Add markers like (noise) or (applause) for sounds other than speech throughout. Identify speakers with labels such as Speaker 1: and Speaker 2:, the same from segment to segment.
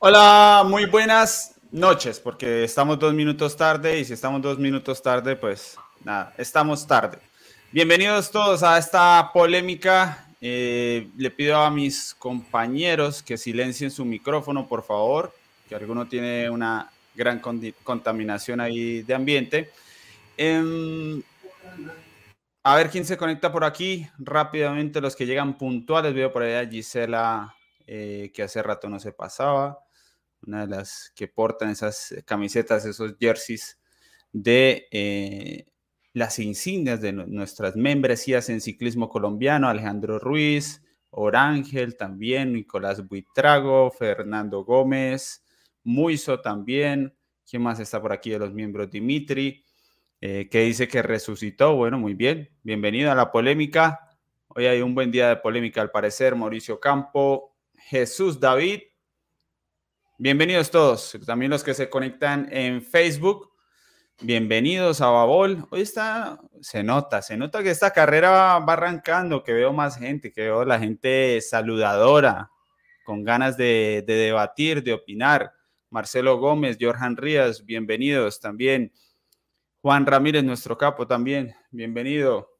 Speaker 1: Hola, muy buenas noches, porque estamos dos minutos tarde y si estamos dos minutos tarde, pues nada, estamos tarde. Bienvenidos todos a esta polémica. Eh, le pido a mis compañeros que silencien su micrófono, por favor, que alguno tiene una gran contaminación ahí de ambiente. Em, a ver quién se conecta por aquí. Rápidamente los que llegan puntuales. Veo por ahí a Gisela, eh, que hace rato no se pasaba. Una de las que portan esas camisetas, esos jerseys de eh, las insignias de nuestras membresías en ciclismo colombiano. Alejandro Ruiz, Orángel también, Nicolás Buitrago, Fernando Gómez, Muiso también. ¿Quién más está por aquí de los miembros? Dimitri. Eh, que dice que resucitó. Bueno, muy bien. Bienvenido a la polémica. Hoy hay un buen día de polémica al parecer. Mauricio Campo, Jesús David. Bienvenidos todos. También los que se conectan en Facebook. Bienvenidos a Babol. Hoy está, se nota, se nota que esta carrera va arrancando, que veo más gente, que veo la gente saludadora, con ganas de, de debatir, de opinar. Marcelo Gómez, Jorjan Rías, bienvenidos también. Juan Ramírez, nuestro capo también, bienvenido.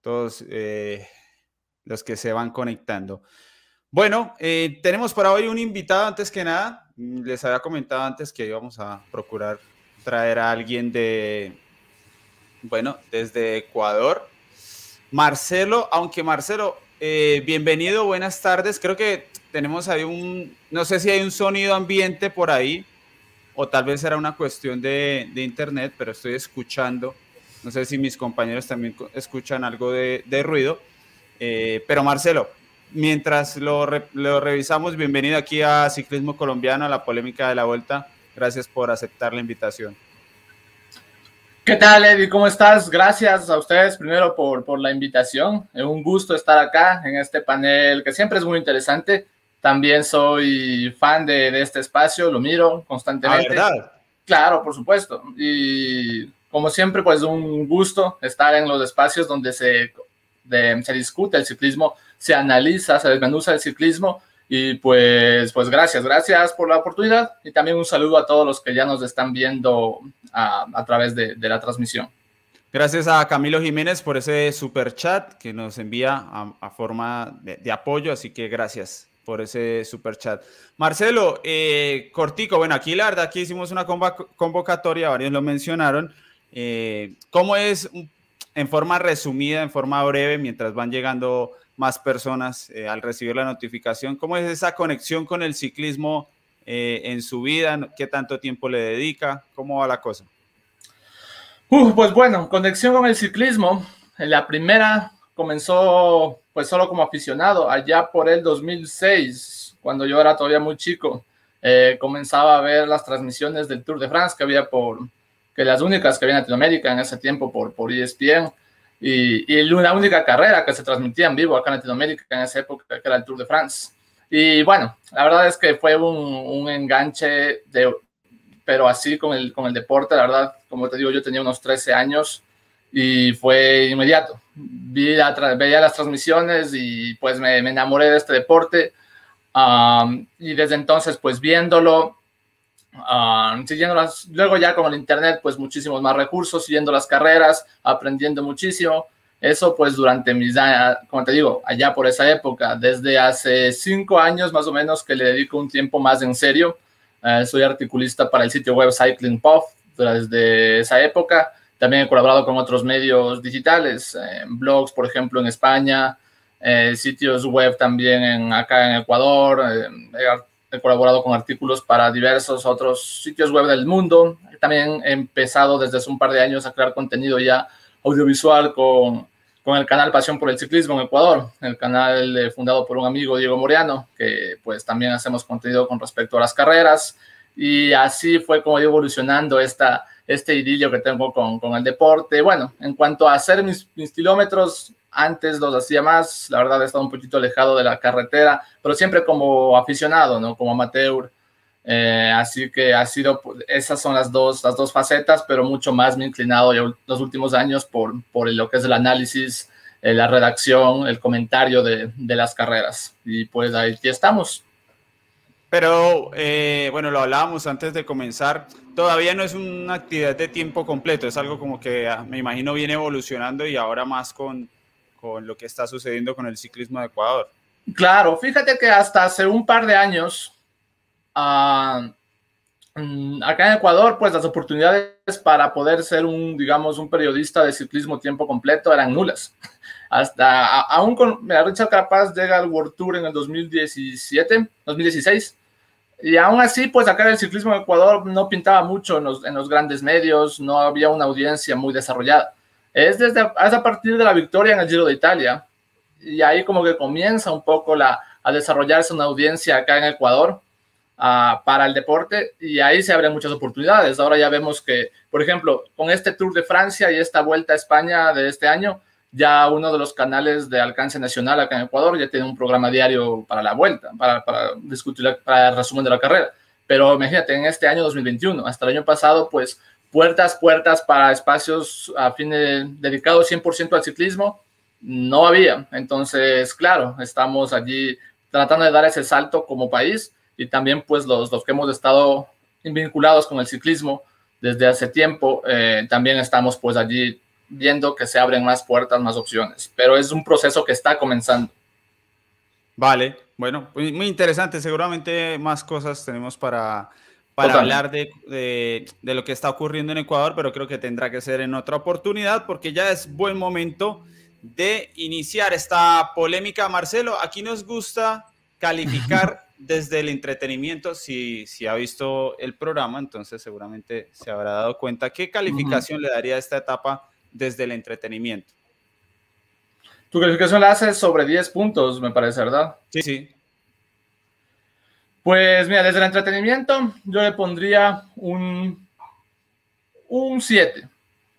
Speaker 1: Todos eh, los que se van conectando. Bueno, eh, tenemos para hoy un invitado antes que nada. Les había comentado antes que íbamos a procurar traer a alguien de, bueno, desde Ecuador. Marcelo, aunque Marcelo, eh, bienvenido, buenas tardes. Creo que tenemos ahí un, no sé si hay un sonido ambiente por ahí o tal vez era una cuestión de, internet, pero estoy escuchando, no sé si mis compañeros también escuchan algo de, ruido, eh, pero Marcelo, mientras lo, lo, revisamos, bienvenido aquí a Ciclismo Colombiano, a la polémica de la vuelta, gracias por aceptar la invitación.
Speaker 2: ¿Qué tal, Eddie? ¿Cómo estás? Gracias a ustedes primero por, por la invitación. Es un gusto estar acá en este panel que siempre es muy interesante. También soy fan de, este espacio, lo miro constantemente.
Speaker 1: Ah, ¿verdad?
Speaker 2: Claro, por supuesto. Y como siempre, pues un gusto estar en los espacios donde se, se discute el ciclismo, se analiza, se desmenuza el ciclismo. Y pues, pues gracias, gracias por la oportunidad y también un saludo a todos los que ya nos están viendo a, través de, la transmisión.
Speaker 1: Gracias a Camilo Jiménez por ese super chat que nos envía a, forma de apoyo, así que gracias por ese super chat. Marcelo, eh, cortico, bueno, aquí la verdad, aquí hicimos una convocatoria, varios lo mencionaron. Eh, ¿Cómo es, en forma resumida, en forma breve, mientras van llegando más personas eh, al recibir la notificación, cómo es esa conexión con el ciclismo en su vida? ¿Qué tanto tiempo le dedica? ¿Cómo va la cosa?
Speaker 2: pues bueno, conexión con el ciclismo. La primera comenzó pues solo como aficionado, allá por el 2006, cuando yo era todavía muy chico, eh, comenzaba a ver las transmisiones del Tour de France que había por, que las únicas que había en Latinoamérica en ese tiempo por, por ESPN, y, y la única carrera que se transmitía en vivo acá en Latinoamérica en esa época, que era el Tour de France. Y bueno, la verdad es que fue un, un enganche, de, pero así con el, con el deporte, la verdad, como te digo, yo tenía unos 13 años y fue inmediato. Vi veía las transmisiones y pues me, enamoré de este deporte. y desde entonces, pues viéndolo, siguiendo las, luego ya con el internet, pues muchísimos más recursos, siguiendo las carreras, aprendiendo muchísimo. Eso pues durante mis, como te digo, allá por esa época, desde hace cinco años más o menos que le dedico un tiempo más en serio. Eh, soy articulista para el sitio web Cycling Puff desde esa época también he colaborado con otros medios digitales, eh, blogs, por ejemplo, en España, eh, sitios web también en, acá en Ecuador. Eh, he, colaborado con artículos para diversos otros sitios web del mundo. También he empezado desde hace un par de años a crear contenido ya audiovisual con, con el canal Pasión por el Ciclismo en Ecuador, el canal fundado por un amigo, Diego Moriano, que pues también hacemos contenido con respecto a las carreras. Y así fue como evolucionando esta este idilio que tengo con, con el deporte. Bueno, en cuanto a hacer mis, kilómetros, antes los hacía más, la verdad he estado un poquito alejado de la carretera, pero siempre como aficionado, ¿no? Como amateur. Eh, así que ha sido, esas son las dos, las dos facetas, pero mucho más me he inclinado los últimos años por, por lo que es el análisis, eh, la redacción, el comentario de, de, las carreras. Y pues ahí estamos.
Speaker 1: Pero eh, bueno, lo hablábamos antes de comenzar, todavía no es una actividad de tiempo completo, es algo como que ah, me imagino viene evolucionando y ahora más con, con lo que está sucediendo con el ciclismo de Ecuador.
Speaker 2: Claro, fíjate que hasta hace un par de años, uh, acá en Ecuador, pues las oportunidades para poder ser un, digamos, un periodista de ciclismo tiempo completo eran nulas. (laughs) Hasta, aún con, mira, Richard Capaz llega al World Tour en el 2017, 2016, y aún así, pues acá el ciclismo en Ecuador no pintaba mucho en los, en los grandes medios, no había una audiencia muy desarrollada. Es desde es a partir de la victoria en el Giro de Italia, y ahí como que comienza un poco la, a desarrollarse una audiencia acá en Ecuador uh, para el deporte y ahí se abren muchas oportunidades. Ahora ya vemos que, por ejemplo, con este Tour de Francia y esta vuelta a España de este año, ya uno de los canales de alcance nacional acá en Ecuador ya tiene un programa diario para la vuelta, para, para discutir, para el resumen de la carrera. Pero imagínate, en este año 2021, hasta el año pasado, pues puertas, puertas para espacios a fin de, dedicados 100% al ciclismo, no había. Entonces, claro, estamos allí tratando de dar ese salto como país y también pues los, los que hemos estado vinculados con el ciclismo desde hace tiempo, eh, también estamos pues allí viendo que se abren más puertas, más opciones, pero es un proceso que está comenzando.
Speaker 1: Vale, bueno, muy interesante, seguramente más cosas tenemos para, para hablar de, de, de, lo que está ocurriendo en Ecuador, pero creo que tendrá que ser en otra oportunidad porque ya es buen momento de iniciar esta polémica. Marcelo, aquí nos gusta calificar (laughs) desde el entretenimiento. Si, si ha visto el programa, entonces seguramente se habrá dado cuenta. ¿Qué calificación uh -huh. le daría a esta etapa desde el entretenimiento?
Speaker 2: Tu calificación la haces sobre 10 puntos, me parece, ¿verdad?
Speaker 1: Sí, sí.
Speaker 2: Pues mira, desde el entretenimiento yo le pondría un, un 7.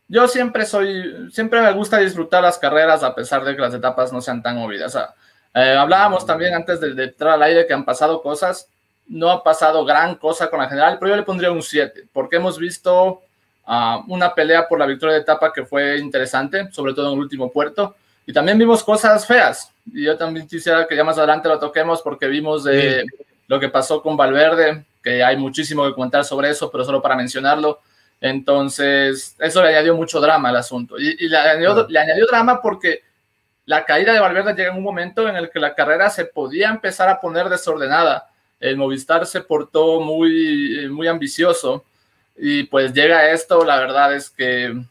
Speaker 2: Yo siempre soy, siempre me gusta disfrutar las carreras a pesar de que las etapas no sean tan movidas. O eh, hablábamos también antes de, de, entrar al aire que han pasado cosas, no ha pasado gran cosa con la general, pero yo le pondría un 7, porque hemos visto uh, una pelea por la victoria de etapa que fue interesante, sobre todo en el último puerto, y también vimos cosas feas, y yo también quisiera que ya más adelante lo toquemos porque vimos de. Lo que pasó con Valverde, que hay muchísimo que contar sobre eso, pero solo para mencionarlo, entonces, eso le añadió mucho drama al asunto. Y, y le, añadió, claro. le, añadió, drama porque la caída de Valverde llega en un momento en el que la carrera se podía empezar a poner desordenada. El Movistar se portó muy, muy ambicioso. Y pues llega esto, la verdad es que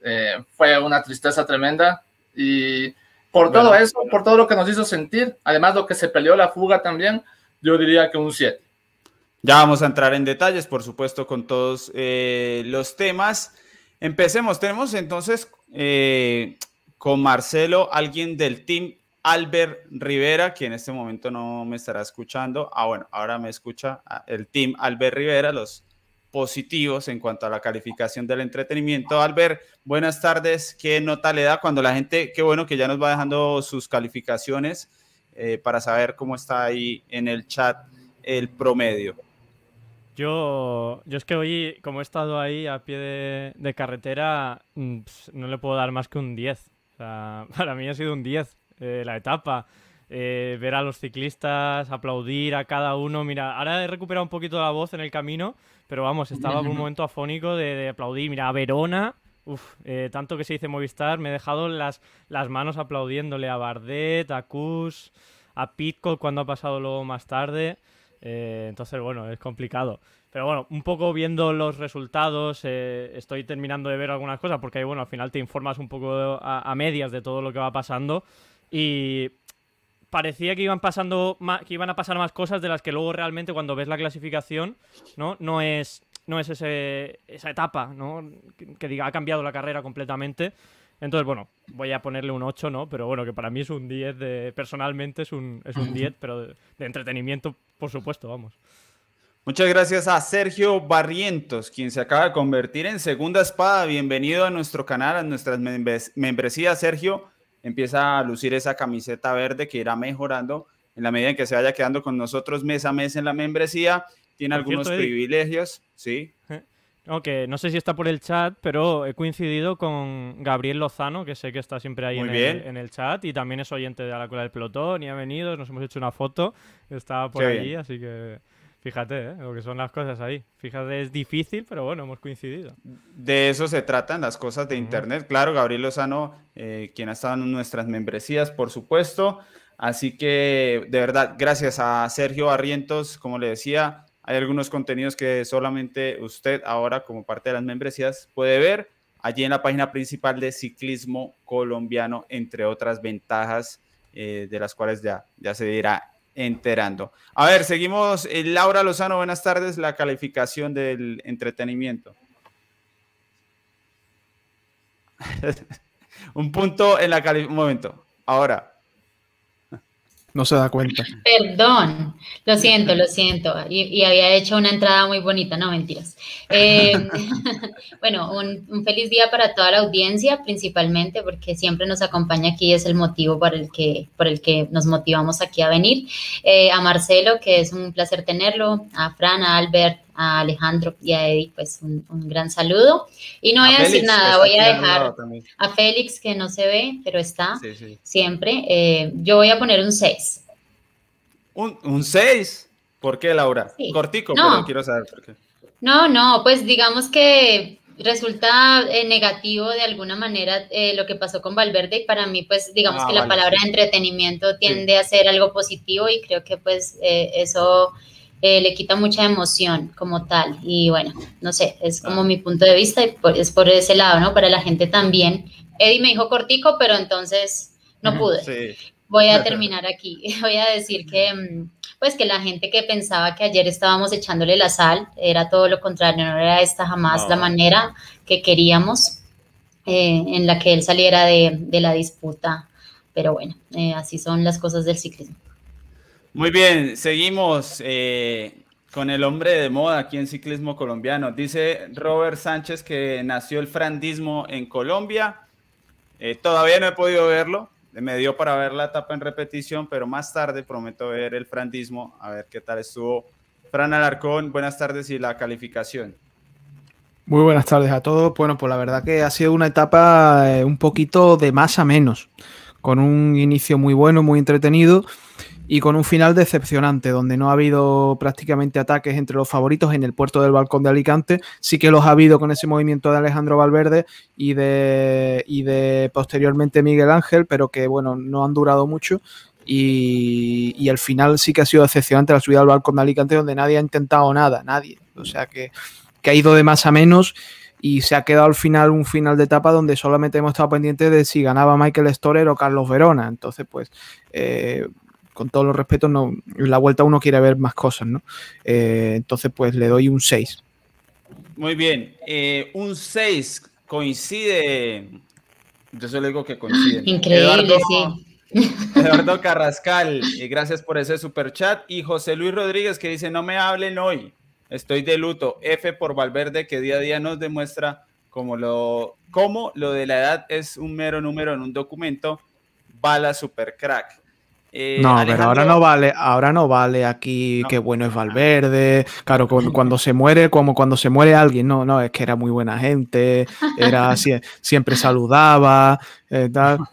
Speaker 2: eh, fue una tristeza tremenda. Y por bueno, todo eso, por todo lo que nos hizo sentir, además lo que se peleó la fuga también, yo diría que un 7.
Speaker 1: Ya vamos a entrar en detalles, por supuesto, con todos eh, los temas. Empecemos. Tenemos entonces eh, con Marcelo, alguien del team Albert Rivera, que en este momento no me estará escuchando. Ah, bueno, ahora me escucha ah, el team Albert Rivera, los positivos en cuanto a la calificación del entretenimiento. Albert, buenas tardes. ¿Qué nota le da cuando la gente, qué bueno que ya nos va dejando sus calificaciones eh, para saber cómo está ahí en el chat el promedio?
Speaker 3: Yo, yo es que hoy, como he estado ahí a pie de, de carretera, mm, no le puedo dar más que un 10. O sea, (laughs) para mí ha sido un 10 eh, la etapa. Eh, ver a los ciclistas, aplaudir a cada uno. Mira, ahora he recuperado un poquito la voz en el camino, pero vamos, estaba en un (laughs) momento afónico de, de aplaudir. Mira, a Verona, uf, eh, tanto que se dice Movistar, me he dejado las, las manos aplaudiéndole a Bardet, a Kuss, a Pitcock cuando ha pasado luego más tarde. Eh, entonces, bueno, es complicado. Pero bueno, un poco viendo los resultados, eh, estoy terminando de ver algunas cosas porque, bueno, al final te informas un poco a, a, medias de todo lo que va pasando y parecía que iban pasando más, que iban a pasar más cosas de las que luego realmente cuando ves la clasificación, ¿no? No es no es ese, esa etapa, ¿no? Que, que diga ha cambiado la carrera completamente. Entonces, bueno, voy a ponerle un 8, ¿no? Pero bueno, que para mí es un 10 de. Personalmente es un, es un 10, pero de, de, entretenimiento, por supuesto, vamos.
Speaker 1: Muchas gracias a Sergio Barrientos, quien se acaba de convertir en segunda espada. Bienvenido a nuestro canal, a nuestras membresías. Sergio empieza a lucir esa camiseta verde que irá mejorando en la medida en que se vaya quedando con nosotros mes a mes en la membresía. Tiene por algunos cierto, privilegios, sí.
Speaker 3: No, que no sé si está por el chat, pero he coincidido con Gabriel Lozano, que sé que está siempre ahí en el, en el, chat, y también es oyente de la cola del pelotón y ha venido, nos hemos hecho una foto, estaba por Qué allí, bien. así que Fíjate, ¿eh? lo que son las cosas ahí. Fíjate, es difícil, pero bueno, hemos coincidido.
Speaker 1: De eso se tratan las cosas de Internet. Claro, Gabriel Lozano, eh, quien ha estado en nuestras membresías, por supuesto. Así que, de verdad, gracias a Sergio Barrientos, como le decía, hay algunos contenidos que solamente usted ahora, como parte de las membresías, puede ver allí en la página principal de Ciclismo Colombiano, entre otras ventajas eh, de las cuales ya, ya se dirá enterando. A ver, seguimos. Eh, Laura Lozano, buenas tardes. La calificación del entretenimiento. (laughs) Un punto en la calificación. Un momento. Ahora,
Speaker 4: no se da cuenta.
Speaker 5: Perdón, lo siento, lo siento. Y, había hecho una entrada muy bonita, no mentiras. Eh, (laughs) bueno, un, feliz día para toda la audiencia, principalmente porque siempre nos acompaña aquí, es el motivo por el que, por el que nos motivamos aquí a venir. Eh, a Marcelo, que es un placer tenerlo, a Fran, a Albert, a Alejandro y a Eddie, pues un, gran saludo. Y no voy a, decir nada, voy a dejar a Félix, que no se ve, pero está siempre. Eh, yo voy a poner un 6.
Speaker 1: ¿Un 6? ¿Por qué, Laura? Cortico, pero quiero saber por qué.
Speaker 5: No, no, pues digamos que resulta eh, negativo de alguna manera eh, lo que pasó con Valverde y para mí pues digamos ah, que la palabra entretenimiento tiende a ser algo positivo y creo que pues eso eh, le quita mucha emoción como tal. Y bueno, no sé, es como mi punto de vista y es por ese lado, ¿no? Para la gente también. Eddie me dijo cortico, pero entonces no pude. Voy a terminar aquí. (laughs) Voy a decir que, mm, pues que la gente que pensaba que ayer estábamos echándole la sal, era todo lo contrario, no era esta jamás la manera que queríamos eh, en la que él saliera de, la disputa. Pero bueno, eh, así son las cosas del ciclismo.
Speaker 1: Muy bien, seguimos eh, con el hombre de moda aquí en ciclismo colombiano. Dice Robert Sánchez que nació el frandismo en Colombia. Eh, todavía no he podido verlo. Me dio para ver la etapa en repetición, pero más tarde prometo ver el frandismo, a ver qué tal estuvo. Fran Alarcón, buenas tardes y la calificación.
Speaker 4: Muy buenas tardes a todos. Bueno, pues la verdad que ha sido una etapa eh, un poquito de más a menos, con un inicio muy bueno, muy entretenido y con un final decepcionante, donde no ha habido prácticamente ataques entre los favoritos en el puerto del balcón de Alicante. Sí que los ha habido con ese movimiento de Alejandro Valverde y de, y de posteriormente Miguel Ángel, pero que bueno, no han durado mucho. Y, el final sí que ha sido decepcionante la subida al balcón de Alicante, donde nadie ha intentado nada, nadie. O sea que, que ha ido de más a menos y se ha quedado al final un final de etapa donde solamente hemos estado pendientes de si ganaba Michael Storer o Carlos Verona. Entonces, pues, eh, con todos los respetos, no, en la vuelta uno quiere ver más cosas, ¿no? Eh, entonces, pues le doy un 6.
Speaker 1: Muy bien. Eh, un 6 coincide. Yo solo digo que coincide. (gasps)
Speaker 5: Increíble, sí. (laughs)
Speaker 1: Eduardo Carrascal, y gracias por ese super chat. Y José Luis Rodríguez que dice: No me hablen hoy, estoy de luto. F por Valverde, que día a día nos demuestra cómo lo, cómo lo de la edad es un mero número en un documento. Bala super crack.
Speaker 4: Eh, no, pero ahora no vale, ahora no vale aquí qué bueno es Valverde. Claro, cuando, se muere, como cuando se muere alguien, no, no, es que era muy buena gente, era (laughs) siempre saludaba, eh,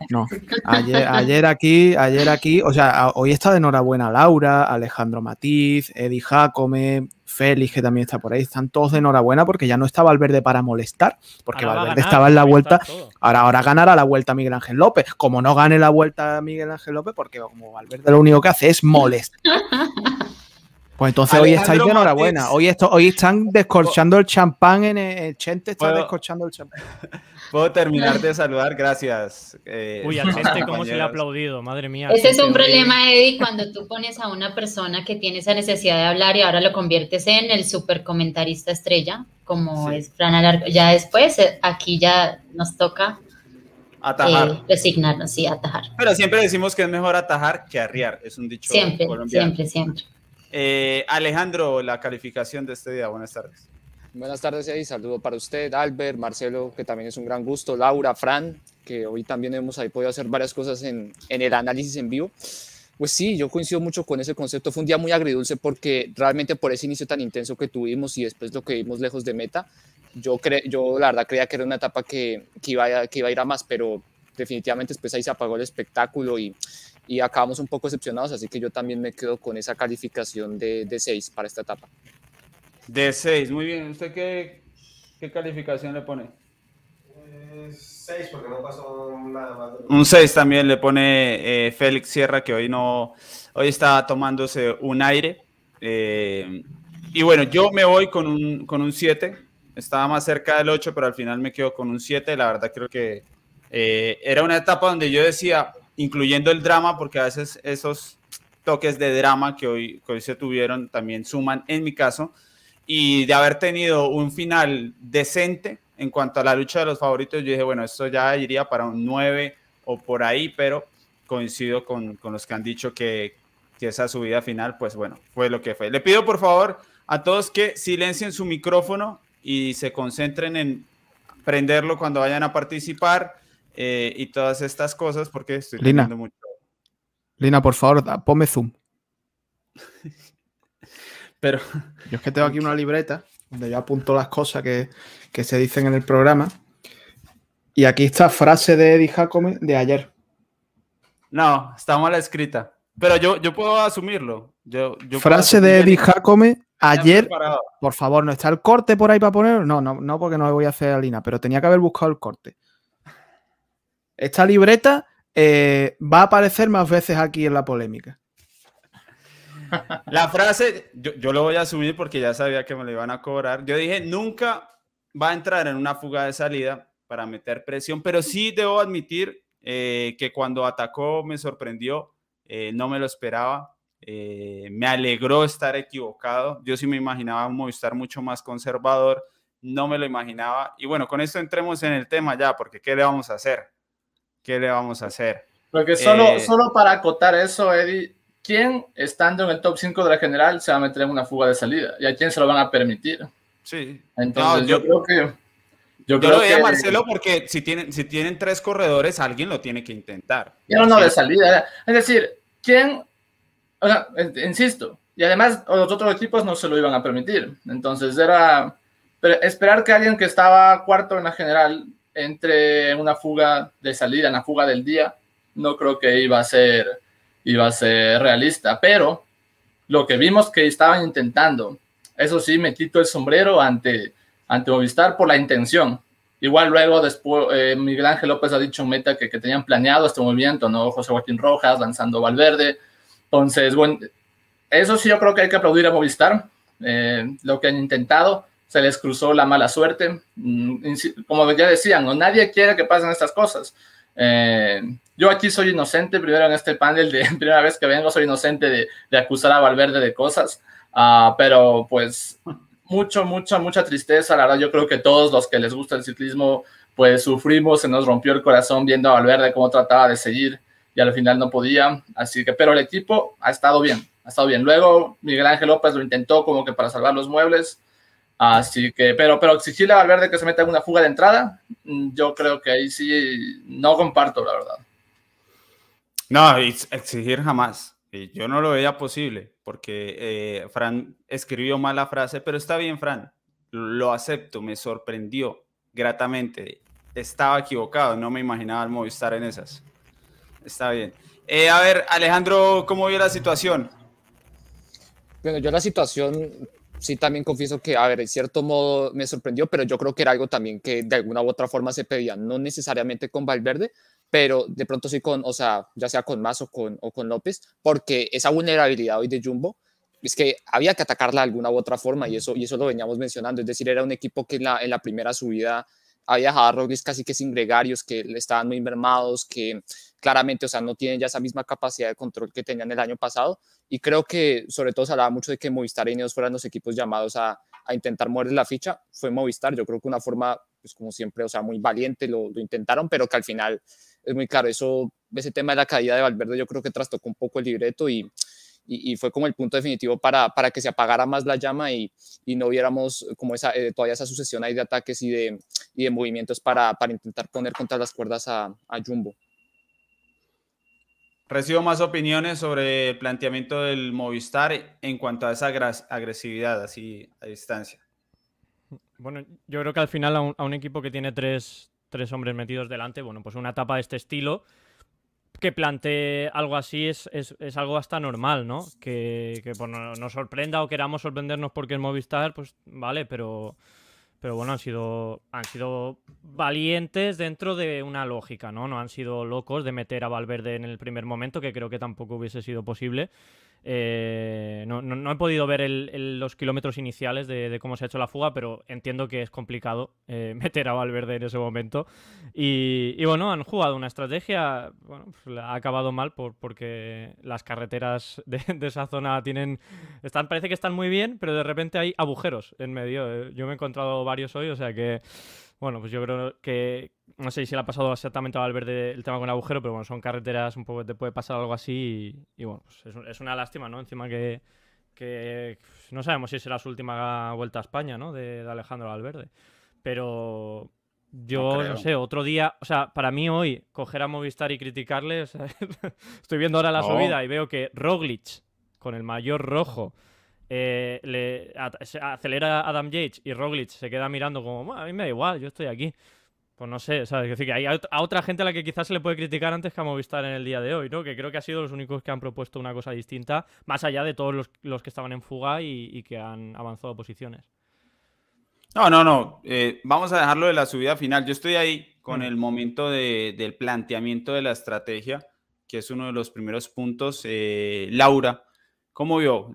Speaker 4: No, ayer, ayer aquí, ayer aquí, o sea, hoy está de enhorabuena Laura, Alejandro Matiz, Eddie Jacome, Félix, que también está por ahí, están todos de enhorabuena porque ya no está Valverde para molestar, porque Valverde estaba en la vuelta, ahora, ahora ganará la vuelta Miguel Ángel López, como no gane la vuelta Miguel Ángel López, porque como Valverde lo único que hace es molestar. (laughs) Pues entonces hoy estáis de enhorabuena. Hoy, esto, hoy están (laughs) descorchando el champán en el, Chente está descorchando el champán. (laughs)
Speaker 1: Puedo terminar de saludar, gracias.
Speaker 3: Eh, Uy, al Chente, cómo se le ha aplaudido, madre mía.
Speaker 5: Ese es un problema, Eddie, cuando tú pones a una persona que tiene esa necesidad de hablar y ahora lo conviertes en el super comentarista estrella, como es Fran Alarco. Ya después, eh, aquí ya nos toca
Speaker 1: atajar. Eh,
Speaker 5: resignarnos, sí, atajar.
Speaker 1: Pero siempre decimos que es mejor atajar que arriar, es un dicho
Speaker 5: siempre, Siempre, siempre.
Speaker 1: Eh, Alejandro, la calificación de este día. Buenas tardes.
Speaker 6: Buenas tardes, y saludo para usted, Albert, Marcelo, que también es un gran gusto, Laura, Fran, que hoy también hemos ahí podido hacer varias cosas en, en el análisis en vivo. Pues sí, yo coincido mucho con ese concepto. Fue un día muy agridulce porque realmente por ese inicio tan intenso que tuvimos y después lo que vimos lejos de meta, yo, cre yo la verdad creía que era una etapa que, que, iba a, que iba a ir a más, pero definitivamente después ahí se apagó el espectáculo y, y acabamos un poco decepcionados, así que yo también me quedo con esa calificación de, de 6 para esta etapa.
Speaker 1: De 6, muy bien. ¿Usted qué, qué calificación le pone?
Speaker 7: 6 eh, porque no pasó nada más.
Speaker 1: Un 6 también le pone eh, Félix Sierra, que hoy no, hoy está tomándose un aire. Eh, y bueno, yo me voy con un, con un 7. Estaba más cerca del 8, pero al final me quedo con un 7. La verdad creo que era una etapa donde yo decía, incluyendo el drama, porque a veces esos toques de drama que hoy, que hoy se tuvieron también suman en mi caso. Y de haber tenido un final decente, en cuanto a la lucha de los favoritos, yo dije, bueno, esto ya iría para un 9 o por ahí, pero coincido con, con los que han dicho que, que, esa subida final, pues bueno, fue lo que fue. Le pido por favor a todos que silencien su micrófono y se concentren en prenderlo cuando vayan a participar eh, y todas estas cosas, porque estoy
Speaker 4: Lina, mucho. Lina, por favor, ponme zoom. (laughs)
Speaker 1: pero
Speaker 4: yo es que tengo aquí una libreta donde yo apunto las cosas que, que se dicen en el programa. Y aquí está frase de Eddie Jacome de ayer.
Speaker 1: No, está mal escrita. Pero yo, yo puedo asumirlo. Yo,
Speaker 4: frase de Eddie Jacome ayer. Por favor, ¿no está el corte por ahí para ponerlo? No, no, no, porque no le voy a hacer a Lina, pero tenía que haber buscado el corte. Esta libreta eh, va a aparecer más veces aquí en la polémica.
Speaker 1: La frase, yo, yo, lo voy a asumir porque ya sabía que me lo iban a cobrar. Yo dije, nunca va a entrar en una fuga de salida para meter presión, pero sí debo admitir eh, que cuando atacó me sorprendió, eh, no me lo esperaba, me alegró estar equivocado, yo sí me imaginaba un Movistar mucho más conservador, no me lo imaginaba, y bueno, con esto entremos en el tema ya, porque ¿qué le vamos a hacer? ¿Qué le vamos a hacer?
Speaker 2: Porque solo, solo para acotar eso, Eddie, ¿quién estando en el top 5 de la general se va a meter en una fuga de salida? ¿Y a quién se lo van a permitir?
Speaker 1: Sí.
Speaker 2: Entonces, yo, creo que.
Speaker 1: Yo, creo que, Marcelo porque si tienen, si tienen tres corredores, alguien lo tiene que intentar.
Speaker 2: Ya no de salida. Es decir, ¿quién? O sea, insisto, y además los otros equipos no se lo iban a permitir. Entonces era esperar que alguien que estaba cuarto en la general entre en una fuga de salida, en la fuga del día, no creo que iba a ser, iba a ser realista. Pero lo que vimos que estaban intentando eso sí, me quito el sombrero ante, ante Movistar por la intención. Igual luego después eh, Miguel Ángel López ha dicho en Meta que, que, tenían planeado este movimiento, ¿no? José Joaquín Rojas lanzando Valverde. Entonces, bueno, eso sí yo creo que hay que aplaudir a Movistar, eh, lo que han intentado. Se les cruzó la mala suerte. Mm, como ya decían, ¿no? nadie quiere que pasen estas cosas. Eh, yo aquí soy inocente, primero en este panel, de (laughs) primera vez que vengo, soy inocente de, de acusar a Valverde de cosas. Ah, pero pues mucho, mucha, mucha tristeza. La verdad, yo creo que todos los que les gusta el ciclismo, pues sufrimos, se nos rompió el corazón viendo a Valverde cómo trataba de seguir y al final no podía. Así que, pero el equipo ha estado bien, ha estado bien. Luego Miguel Ángel López lo intentó como que para salvar los muebles. Así que, pero, pero exigirle a Valverde que se meta en una fuga de entrada, mm, yo creo que ahí sí no comparto, la verdad.
Speaker 1: No, exigir jamás yo no lo veía posible porque eh, Fran escribió mal la frase, pero está bien, Fran, lo acepto, me sorprendió gratamente. Estaba equivocado, no me imaginaba el Movistar en esas. Está bien. Eh, a ver, Alejandro, ¿cómo vio la situación?
Speaker 6: Bueno, yo la situación sí también confieso que, a ver, en cierto modo me sorprendió, pero yo creo que era algo también que de alguna u otra forma se pedía, no necesariamente con Valverde, pero de pronto sí con, o sea, ya sea con Más o con, o con López, porque esa vulnerabilidad hoy de Jumbo es que había que atacarla de alguna u otra forma y eso, y eso lo veníamos mencionando, es decir, era un equipo que en la, en la primera subida había dejado a Roglic casi que sin gregarios, que estaban muy mermados, que claramente, o sea, no tienen ya esa misma capacidad de control que tenían el año pasado. Y creo que sobre todo se hablaba mucho de que Movistar y Ineos fueran los equipos llamados a, a intentar mover la ficha. Fue Movistar, yo creo que una forma, pues como siempre, o sea, muy valiente, lo, lo intentaron, pero que al final es muy claro. Eso, ese tema de la caída de Valverde, yo creo que trastocó un poco el libreto y, y, fue como el punto definitivo para, para que se apagara más la llama y, y no viéramos como esa, eh, todavía esa sucesión ahí de ataques y de, y de movimientos para, para, intentar poner contra las cuerdas a, a Jumbo.
Speaker 1: Recibo más opiniones sobre el planteamiento del Movistar en cuanto a esa agresividad así a distancia.
Speaker 3: Bueno, yo creo que al final a un, a un equipo que tiene tres, tres hombres metidos delante, bueno, pues una etapa de este estilo, que plantee algo así es, algo hasta normal, ¿no? Que, que pues, nos sorprenda o queramos sorprendernos porque es Movistar, pues vale, pero, pero bueno, han sido, han sido valientes dentro de una lógica, ¿no? No han sido locos de meter a Valverde en el primer momento, que creo que tampoco hubiese sido posible. Eh, no, he podido ver los kilómetros iniciales de, cómo se ha hecho la fuga, pero entiendo que es complicado eh, (laughs) meter a Valverde en ese momento. Y, bueno, han jugado una estrategia, bueno, pues, ha acabado mal por, porque las carreteras de, esa zona tienen, están, parece que están muy bien, pero de repente hay agujeros en medio. Eh, yo me he encontrado varios hoy, o sea que bueno, pues yo creo que, no sé si le ha pasado exactamente a Valverde el tema con el agujero, pero bueno, son carreteras un poco te puede pasar algo así y, bueno, pues es, una lástima, ¿no? Encima que, no sabemos si será su última vuelta a España, ¿no? De, Alejandro Valverde. Pero yo no, sé, otro día, o sea, para mí hoy coger a Movistar y criticarle, (laughs) estoy viendo ahora la subida y veo que Roglic con el mayor rojo eh, le acelera Adam Yates y Roglic se queda mirando como, a mí me da igual, yo estoy aquí. Pues no sé, ¿sabes? Es decir, que hay a otra gente a la que quizás se le puede criticar antes que a Movistar en el día de hoy, ¿no? Que creo que ha sido los únicos que han propuesto una cosa distinta, más allá de todos los, que estaban en fuga y, que han avanzado posiciones.
Speaker 1: No, no, no. Eh, vamos a dejarlo de la subida final. Yo estoy ahí con mm. el momento del planteamiento de la estrategia, que es uno de los primeros puntos. Eh, Laura ¿Cómo vio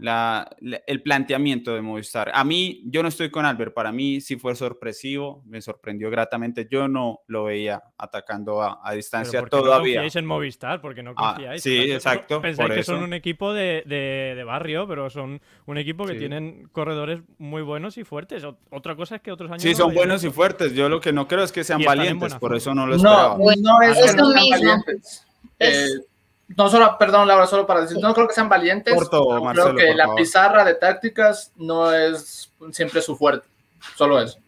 Speaker 1: el planteamiento de Movistar? A mí, yo no estoy con Albert, para mí sí fue sorpresivo, me sorprendió gratamente, yo no lo veía atacando a, distancia
Speaker 3: ¿Pero
Speaker 1: todavía. No
Speaker 3: confiáis en Movistar, porque no
Speaker 1: ah,
Speaker 3: confiáis.
Speaker 1: sí, exacto.
Speaker 3: Pensáis que son un equipo de, barrio, pero son un equipo que tienen corredores muy buenos y fuertes. Otra cosa es que otros años...
Speaker 1: Sí, son buenos y fuertes, yo lo que no creo es que sean valientes, por eso no lo esperaba.
Speaker 2: No, no es sean valientes. Eh, no solo, perdón Laura, solo para decir, no creo que sean valientes, creo que la pizarra de tácticas no es siempre su fuerte, solo eso.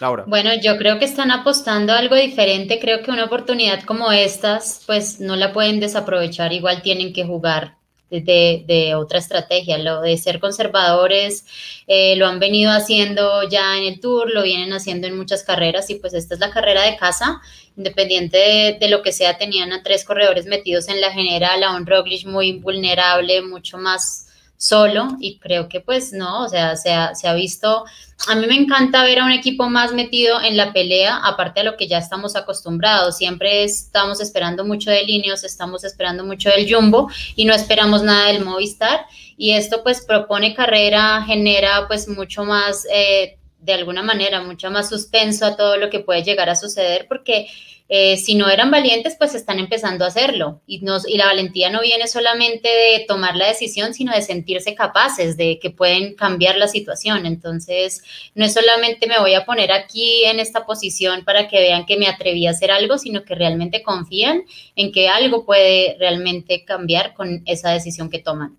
Speaker 1: Laura.
Speaker 5: Bueno, yo creo que están apostando a algo diferente, creo que una oportunidad como estas, pues no la pueden desaprovechar, igual tienen que jugar de, otra estrategia, lo de ser conservadores, eh, lo han venido haciendo ya en el tour, lo vienen haciendo en muchas carreras y pues esta es la carrera de casa, independiente de, lo que sea, tenían a tres corredores metidos en la general, a un Roglic muy vulnerable, mucho más solo y creo que pues no, o sea, se ha, se ha visto, a mí me encanta ver a un equipo más metido en la pelea, aparte de lo que ya estamos acostumbrados, siempre estamos esperando mucho de Líneos, estamos esperando mucho del Jumbo y no esperamos nada del Movistar y esto pues propone carrera, genera pues mucho más, eh, de alguna manera, mucho más suspenso a todo lo que puede llegar a suceder porque eh, si no eran valientes, pues están empezando a hacerlo. Y, la valentía no viene solamente de tomar la decisión, sino de sentirse capaces, de que pueden cambiar la situación. Entonces, no es solamente me voy a poner aquí en esta posición para que vean que me atreví a hacer algo, sino que realmente confían en que algo puede realmente cambiar con esa decisión que toman.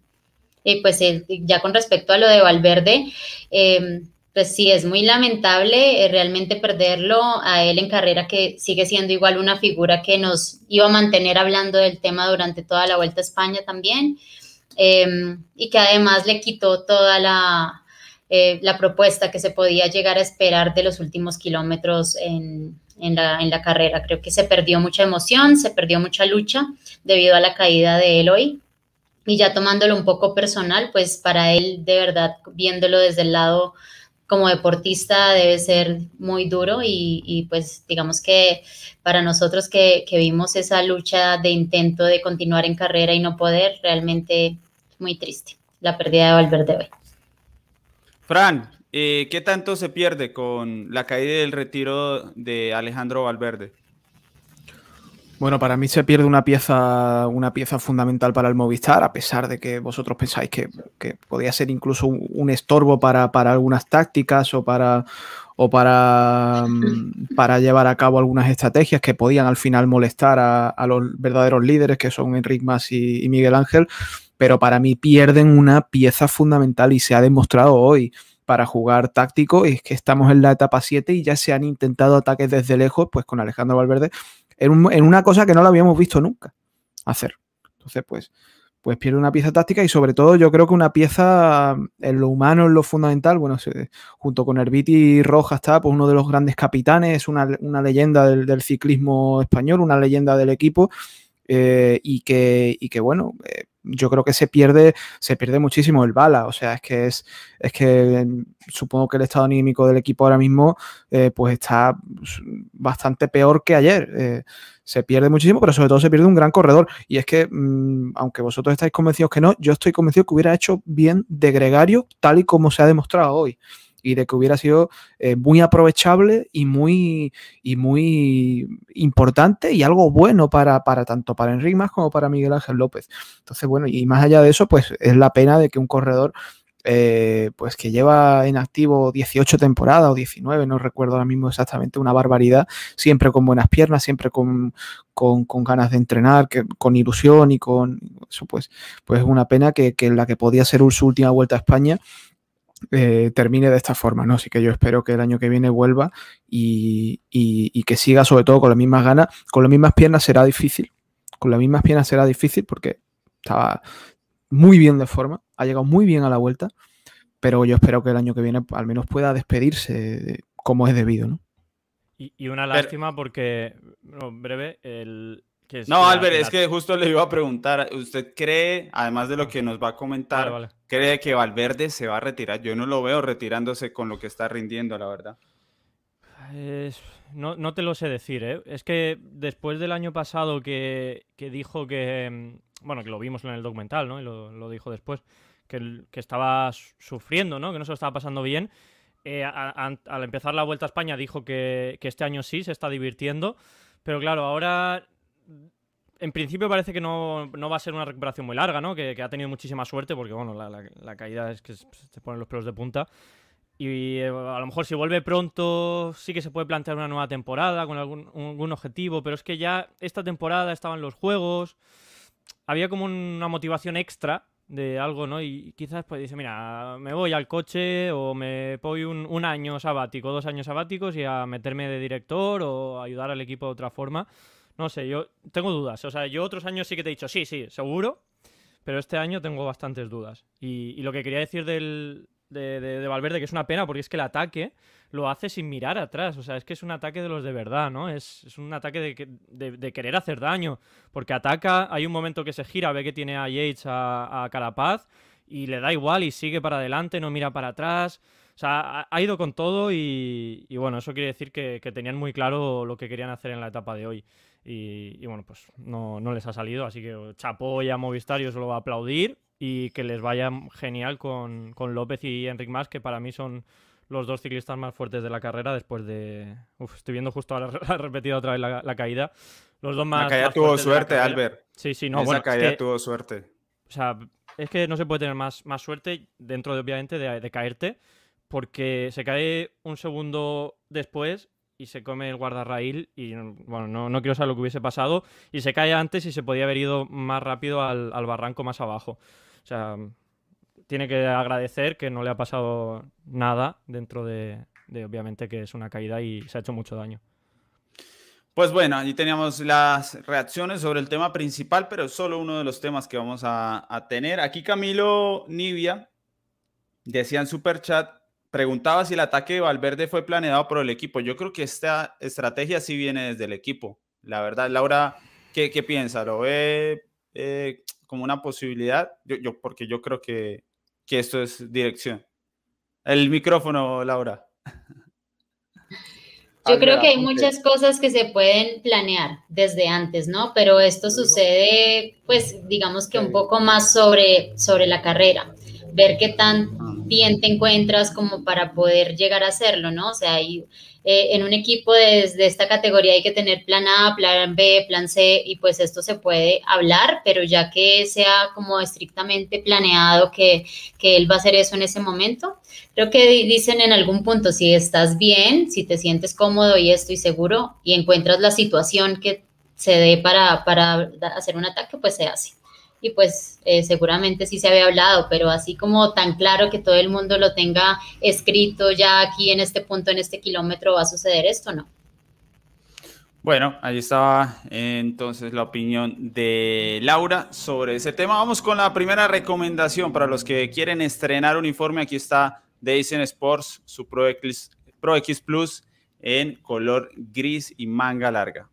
Speaker 5: Y pues eh, ya con respecto a lo de Valverde, eh, pues sí, es muy lamentable eh, realmente perderlo a él en carrera, que sigue siendo igual una figura que nos iba a mantener hablando del tema durante toda la Vuelta a España también, em, y que además le quitó toda la, eh, la, propuesta que se podía llegar a esperar de los últimos kilómetros en, en, la, en la carrera. Creo que se perdió mucha emoción, se perdió mucha lucha debido a la caída de Eloy. Y ya tomándolo un poco personal, pues para él, de verdad, viéndolo desde el lado como deportista debe ser muy duro y, pues digamos que para nosotros que, vimos esa lucha de intento de continuar en carrera y no poder, realmente muy triste la pérdida de Valverde hoy.
Speaker 1: Fran, eh, ¿qué tanto se pierde con la caída del retiro de Alejandro Valverde?
Speaker 4: Bueno, para mí se pierde una pieza, una pieza fundamental para el Movistar, a pesar de que vosotros pensáis que, podía ser incluso un, estorbo para, algunas tácticas o mm, para llevar a cabo algunas estrategias que podían al final molestar a, los verdaderos líderes que son Enric Mas y, Miguel Ángel, pero para mí pierden una pieza fundamental y se ha demostrado hoy para jugar táctico es que estamos en la etapa 7 y ya se han intentado ataques desde lejos, pues con Alejandro Valverde en, una cosa que no lo habíamos visto nunca hacer. Entonces, pues, pues pierde una pieza táctica y sobre todo yo creo que una pieza en lo humano, en lo fundamental, bueno, junto con Herbiti Roja está pues uno de los grandes capitanes, es una, leyenda del, ciclismo español, una leyenda del equipo eh, y, que, y que, bueno, eh, yo creo que se pierde, se pierde muchísimo el bala. O sea, es que es, es que mm, supongo que el estado anímico del equipo ahora mismo eh, pues está bastante peor que ayer. Eh, se pierde muchísimo, pero sobre todo se pierde un gran corredor. Y es que, mm, aunque vosotros estáis convencidos que no, yo estoy convencido que hubiera hecho bien de gregario, tal y como se ha demostrado hoy y de que hubiera sido eh, muy aprovechable y muy, y muy importante y algo bueno para, para tanto para Enrique más como para Miguel Ángel López. Entonces, bueno, y más allá de eso, pues es la pena de que un corredor eh, pues que lleva en activo 18 temporadas o 19, no recuerdo ahora mismo exactamente, una barbaridad, siempre con buenas piernas, siempre con, con, ganas de entrenar, con ilusión y con eso, pues, pues es una pena que, que la que podía ser su última vuelta a España, eh, termine de esta forma, ¿no? Así que yo espero que el año que viene vuelva y, que siga sobre todo con las mismas ganas, con las mismas piernas será difícil, con las mismas piernas será difícil porque estaba muy bien de forma, ha llegado muy bien a la vuelta, pero yo espero que el año que viene al menos pueda despedirse como es debido, ¿no?
Speaker 3: Y, una lástima porque, breve, el,
Speaker 1: no, Albert, es que justo le iba a preguntar, ¿usted cree, además de lo que nos va a comentar, cree que Valverde se va a retirar? Yo no lo veo retirándose con lo que está rindiendo, la verdad.
Speaker 3: no, no, te lo sé decir, ¿eh? Es que después del año pasado que, dijo que, mm, bueno, que lo vimos en el documental, ¿no? Y lo, dijo después, que, que, estaba sufriendo, ¿no? Que no se lo estaba pasando bien. Eh, al empezar la Vuelta a España dijo que, que este año sí se está divirtiendo, pero claro, ahora en principio parece que no, va a ser una recuperación muy larga, ¿no? Que, ha tenido muchísima suerte porque, bueno, la, caída es que se ponen los pelos de punta. Y eh, a lo mejor si vuelve pronto sí que se puede plantear una nueva temporada con algún, objetivo, pero es que ya esta temporada estaban los juegos, había como una motivación extra de algo, ¿no? Y quizás pues dice, mira, me voy al coche o me voy un, un año sabático, dos años sabáticos y a meterme de director o ayudar al equipo de otra forma. No sé, yo tengo dudas. O sea, yo otros años sí que te he dicho, sí, sí, seguro. Pero este año tengo bastantes dudas. Y, lo que quería decir del, de, Valverde, que es una pena, porque es que el ataque lo hace sin mirar atrás. O sea, es que es un ataque de los de verdad, ¿no? Es, un ataque de, de, querer hacer daño. Porque ataca, hay un momento que se gira, ve que tiene a Yates a, a Carapaz y le da igual y sigue para adelante, no mira para atrás. O sea, ha, ido con todo y, bueno, eso quiere decir que, tenían muy claro lo que querían hacer en la etapa de hoy. Y, bueno, pues no, les ha salido, así que chapó ya Movistar, yo solo va a aplaudir y que les vaya genial con, López y Enric Mas, que para mí son los dos ciclistas más fuertes de la carrera después de... Uf, estoy viendo justo ahora, (laughs) ha repetido otra vez la, caída. Los dos más...
Speaker 1: La caída tuvo suerte, Albert.
Speaker 3: Sí, sí, no,
Speaker 1: Esa caída tuvo suerte.
Speaker 3: O sea, es que no se puede tener más, más suerte dentro, de, obviamente, de, de caerte, porque se cae un segundo después y se come el guardarraíl y bueno, no, no, quiero saber lo que hubiese pasado y se cae antes y se podía haber ido más rápido al, barranco más abajo. O sea, tiene que agradecer que no le ha pasado nada dentro de, obviamente que es una caída y se ha hecho mucho daño.
Speaker 1: Pues bueno, allí teníamos las reacciones sobre el tema principal, pero es solo uno de los temas que vamos a, tener. Aquí Camilo Nivia decía en super chat preguntaba si el ataque de Valverde fue planeado por el equipo. Yo creo que esta estrategia sí viene desde el equipo. La verdad, Laura, ¿qué, qué piensa? ¿Lo ve eh, como una posibilidad? Yo, porque yo creo que, que esto es dirección. El micrófono, Laura.
Speaker 5: Yo creo que hay muchas cosas que se pueden planear desde antes, ¿no? Pero esto sucede, pues, digamos que un poco más sobre, sobre la carrera ver qué tan bien te encuentras como para poder llegar a hacerlo, ¿no? O sea, hay, eh, en un equipo de, esta categoría hay que tener plan A, plan B, plan C, y pues esto se puede hablar, pero ya que sea como estrictamente planeado que, que él va a hacer eso en ese momento, creo que dicen en algún punto, si estás bien, si te sientes cómodo y estoy seguro, y encuentras la situación que se dé para, para hacer un ataque, pues se hace y pues eh, seguramente sí se había hablado, pero así como tan claro que todo el mundo lo tenga escrito ya aquí en este punto, en este kilómetro, va a suceder esto, ¿no?
Speaker 1: Bueno, ahí estaba entonces la opinión de Laura sobre ese tema. Vamos con la primera recomendación para los que quieren estrenar uniforme. Aquí está Dyson Sports, su Pro X Plus en color gris y manga larga.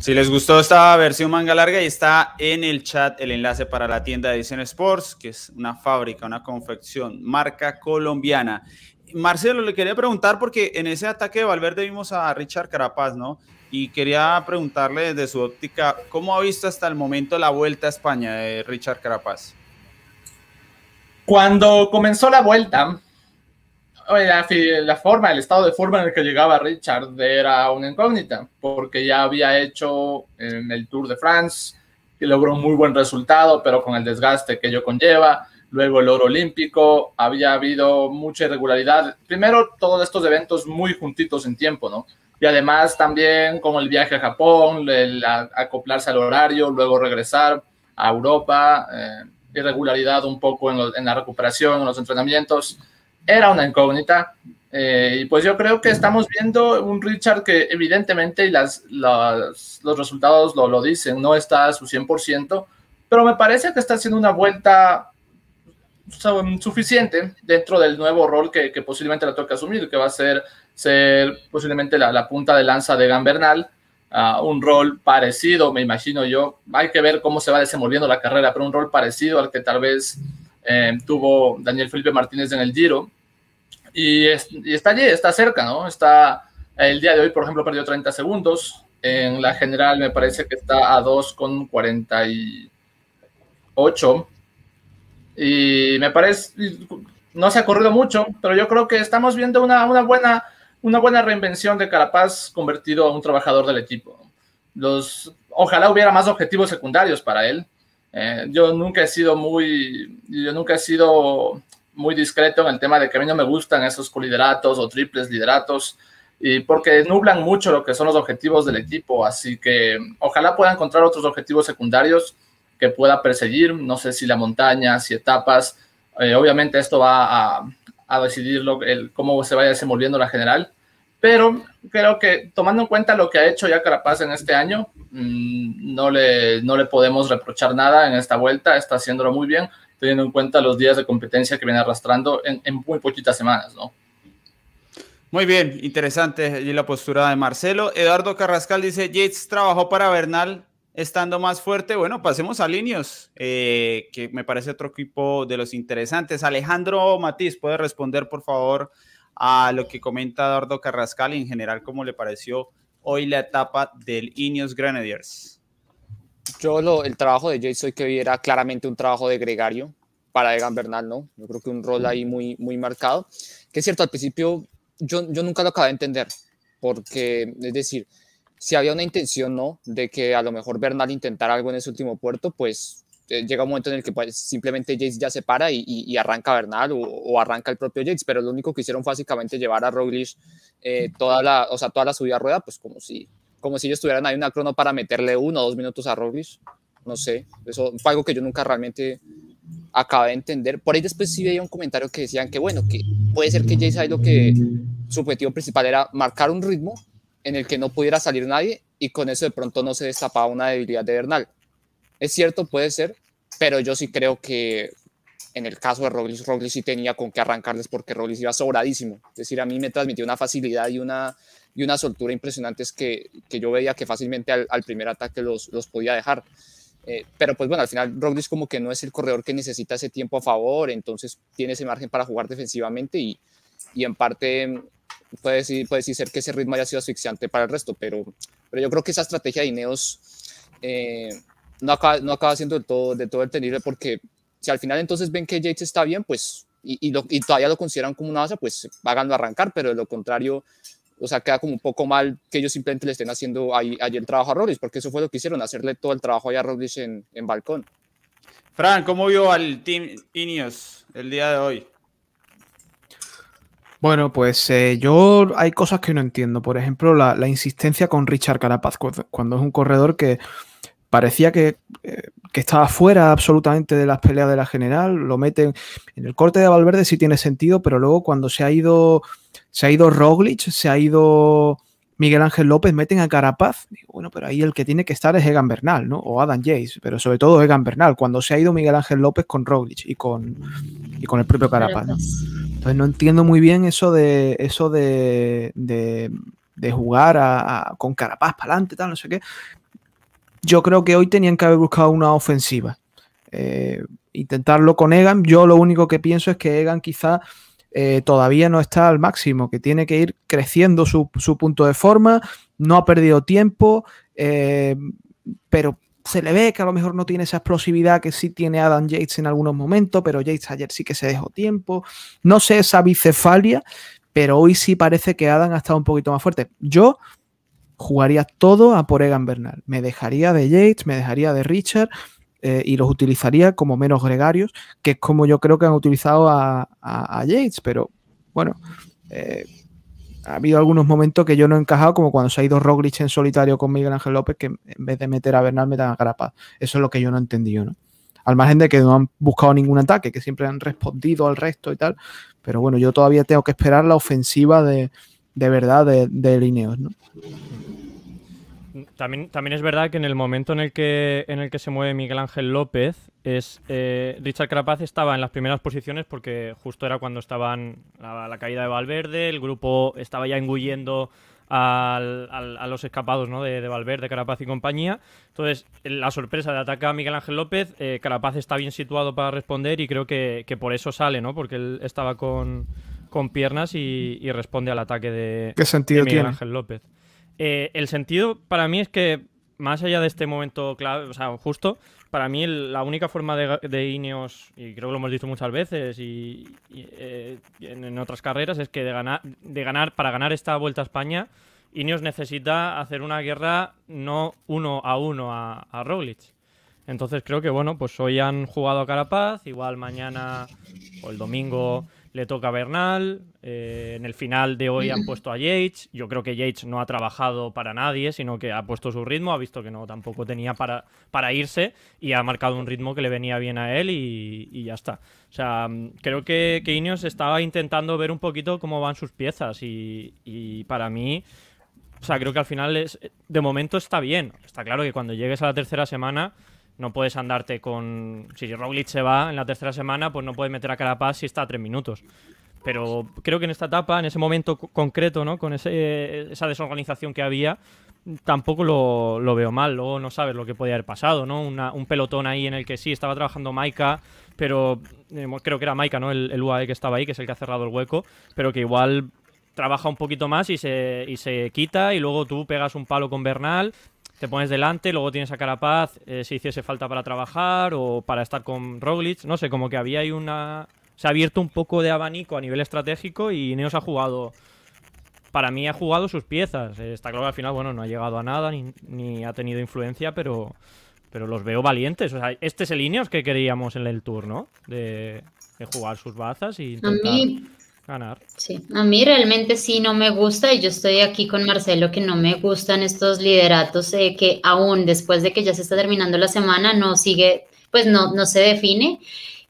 Speaker 1: Si les gustó esta versión manga larga, y está en el chat el enlace para la tienda de Edición Sports, que es una fábrica, una confección, marca colombiana. Marcelo, le quería preguntar porque en ese ataque de Valverde vimos a Richard Carapaz, ¿no? Y quería preguntarle desde su óptica, ¿cómo ha visto hasta el momento la vuelta a España de Richard Carapaz?
Speaker 2: Cuando comenzó la vuelta, la, la, forma, el estado de forma en el que llegaba Richard era una incógnita, porque ya había hecho en el Tour de France, y logró un muy buen resultado, pero con el desgaste que ello conlleva. Luego el oro olímpico, había habido mucha irregularidad. Primero, todos estos eventos muy juntitos en tiempo, ¿no? Y además también con el viaje a Japón, el acoplarse al horario, luego regresar a Europa, eh, irregularidad un poco en, en la recuperación, en los entrenamientos era una incógnita. Eh, y pues yo creo que estamos viendo un Richard que evidentemente y las, los resultados lo, lo, dicen, no está a su 100%, pero me parece que está haciendo una vuelta suficiente dentro del nuevo rol que, que posiblemente le toca asumir, que va a ser ser posiblemente la, la punta de lanza de Gambernal, uh, un rol parecido, me imagino yo, hay que ver cómo se va desenvolviendo la carrera, pero un rol parecido al que tal vez eh, tuvo Daniel Felipe Martínez en el Giro, y, está allí, está cerca, ¿no? Está, el día de hoy, por ejemplo, perdió 30 segundos. En la general me parece que está a 2,48. Y me parece, no se ha corrido mucho, pero yo creo que estamos viendo una, una, buena, una buena reinvención de Carapaz convertido a un trabajador del equipo. Los, ojalá hubiera más objetivos secundarios para él. Eh, yo nunca he sido muy, yo nunca he sido muy discreto en el tema de que a mí no me gustan esos colideratos o triples lideratos, y porque nublan mucho lo que son los objetivos del equipo. Así que ojalá pueda encontrar otros objetivos secundarios que pueda perseguir. No sé si la montaña, si etapas. Eh, obviamente esto va a, decidir lo, el, cómo se vaya desenvolviendo la general. Pero creo que tomando en cuenta lo que ha hecho ya Carapaz en este año, mmm, no, le, no le podemos reprochar nada en esta vuelta. Está haciéndolo muy bien teniendo en cuenta los días de competencia que viene arrastrando en, muy poquitas semanas, ¿no?
Speaker 1: Muy bien, interesante y la postura de Marcelo. Eduardo Carrascal dice, Yates trabajó para Bernal estando más fuerte. Bueno, pasemos a Linios, eh, que me parece otro equipo de los interesantes. Alejandro Matiz, ¿puede responder por favor a lo que comenta Eduardo Carrascal y en general cómo le pareció hoy la etapa del Ineos Grenadiers?
Speaker 6: Yo lo, el trabajo de hoy que vi era claramente un trabajo de gregario para Egan Bernal, ¿no? Yo creo que un rol ahí muy, muy marcado. Que es cierto, al principio yo, yo nunca lo acabé de entender, porque, es decir, si había una intención, ¿no? De que a lo mejor Bernal intentara algo en ese último puerto, pues llega un momento en el que pues, simplemente Jace ya se para y, y, y arranca Bernal o, o, arranca el propio Jace, pero lo único que hicieron fue básicamente llevar a Roglic eh, toda la, o sea, toda la subida a rueda, pues como si como si ellos tuvieran ahí una crono para meterle uno o dos minutos a Roglic. No sé, eso fue algo que yo nunca realmente acabé de entender. Por ahí después sí veía un comentario que decían que, bueno, que puede ser que Jay lo que su objetivo principal era marcar un ritmo en el que no pudiera salir nadie y con eso de pronto no se destapaba una debilidad de Bernal. Es cierto, puede ser, pero yo sí creo que en el caso de Roglic, Roglic sí tenía con qué arrancarles porque Roglic iba sobradísimo. Es decir, a mí me transmitió una facilidad y una y una soltura impresionantes que, que yo veía que fácilmente al, primer ataque los, los podía dejar. Eh, pero pues bueno, al final Roglic como que no es el corredor que necesita ese tiempo a favor, entonces tiene ese margen para jugar defensivamente y, y en parte puede, decir, puede decir ser que ese ritmo haya sido asfixiante para el resto, pero, pero yo creo que esa estrategia de Ineos eh, no, acaba, no acaba siendo de todo, de todo entendible porque si al final entonces ven que Yates está bien, pues y, y, lo, y, todavía lo consideran como una base, pues háganlo arrancar, pero de lo contrario, o sea, queda como un poco mal que ellos simplemente le estén haciendo ahí, ahí el trabajo a Roglic, porque eso fue lo que hicieron, hacerle todo el trabajo allá a Roglic en, en balcón.
Speaker 1: Fran, ¿cómo vio al Team Ineos el día de hoy?
Speaker 4: Bueno, pues eh, yo hay cosas que no entiendo. Por ejemplo, la, la, insistencia con Richard Carapaz, cuando es un corredor que parecía que, eh, que, estaba fuera absolutamente de las peleas de la general. Lo meten en el corte de Valverde, sí tiene sentido, pero luego cuando se ha ido se ha ido Roglic, se ha ido Miguel Ángel López, meten a Carapaz. Digo, bueno, pero ahí el que tiene que estar es Egan Bernal, ¿no? O Adam Jace, pero sobre todo Egan Bernal, cuando se ha ido Miguel Ángel López con Roglic y con, y con el propio Carapaz, ¿no? Entonces no entiendo muy bien eso de eso de, de, de jugar a, a, con Carapaz para adelante, tal, no sé qué. Yo creo que hoy tenían que haber buscado una ofensiva. Eh, intentarlo con Egan. Yo lo único que pienso es que Egan quizá eh, todavía no está al máximo, que tiene que ir creciendo su, punto de forma, no ha perdido tiempo, eh, pero se le ve que a lo mejor no tiene esa explosividad que sí tiene Adam Yates en algunos momentos, pero Yates ayer sí que se dejó tiempo. No sé esa bicefalia, pero hoy sí parece que Adam ha estado un poquito más fuerte. Yo jugaría todo a por Egan Bernal. Me dejaría de Yates, me dejaría de Richard eh, y los utilizaría como menos gregarios, que es como yo creo que han utilizado a, Yates, pero bueno, eh, ha habido algunos momentos que yo no he encajado, como cuando se ha ido Roglic en solitario con Miguel Ángel López, que en vez de meter a Bernal metan a Carapaz. Eso es lo que yo no he entendido, ¿no? Al margen de que no han buscado ningún ataque, que siempre han respondido al resto y tal. Pero bueno, yo todavía tengo que esperar la ofensiva de, verdad de, de Lineos, ¿no?
Speaker 3: También, también es verdad que en el momento en el que, en el que se mueve Miguel Ángel López, es eh, Richard Carapaz estaba en las primeras posiciones porque justo era cuando estaban la, caída de Valverde, el grupo estaba ya engullendo a los escapados ¿no? de, Valverde, Carapaz y compañía. Entonces, la sorpresa de atacar a Miguel Ángel López, eh, Carapaz está bien situado para responder y creo que, por eso sale, ¿no? Porque él estaba con, piernas y, responde al ataque de,
Speaker 4: ¿Qué sentido
Speaker 3: Miguel Ángel López. Eh, el sentido para mí es que, más allá de este momento clave, o sea, justo, para mí la única forma de, de, Ineos, y creo que lo hemos dicho muchas veces y, eh, en, otras carreras, es que de ganar, de ganar, para ganar esta Vuelta a España, Ineos necesita hacer una guerra no uno a uno a, a Roglic. Entonces creo que, bueno, pues hoy han jugado a Carapaz, igual mañana o el domingo le toca a Bernal. Eh, en el final de hoy han puesto a Yates. Yo creo que Yates no ha trabajado para nadie, sino que ha puesto su ritmo, ha visto que no tampoco tenía para, para irse y ha marcado un ritmo que le venía bien a él y, ya está. O sea, creo que, que, Ineos estaba intentando ver un poquito cómo van sus piezas y, y para mí... O sea, creo que al final es, de momento está bien. Está claro que cuando llegues a la tercera semana no puedes andarte con. Si Roglic se va en la tercera semana, pues no puedes meter a Carapaz si está a tres minutos. Pero creo que en esta etapa, en ese momento concreto, ¿no? Con ese, esa desorganización que había, tampoco lo, veo mal. Luego no sabes lo que podía haber pasado, ¿no? un pelotón ahí en el que sí estaba trabajando Maika, pero eh, creo que era Maika, ¿no? El, el, UAE que estaba ahí, que es el que ha cerrado el hueco, pero que igual trabaja un poquito más y se, y se quita y luego tú pegas un palo con Bernal te pones delante, luego tienes a Carapaz eh, si hiciese falta para trabajar o para estar con Roglic, no sé, como que había ahí una... Se ha abierto un poco de abanico a nivel estratégico y Neos ha jugado... Para mí ha jugado sus piezas. Eh, está claro que al final, bueno, no ha llegado a nada ni, ha tenido influencia, pero, pero los veo valientes. O sea, este es el Ineos que queríamos en el Tour, ¿no? De, jugar sus bazas y intentar
Speaker 5: Sí, a mí realmente sí no me gusta y yo estoy aquí con Marcelo que no me gustan estos lideratos eh, que aún después de que ya se está terminando la semana no sigue, pues no, no se define.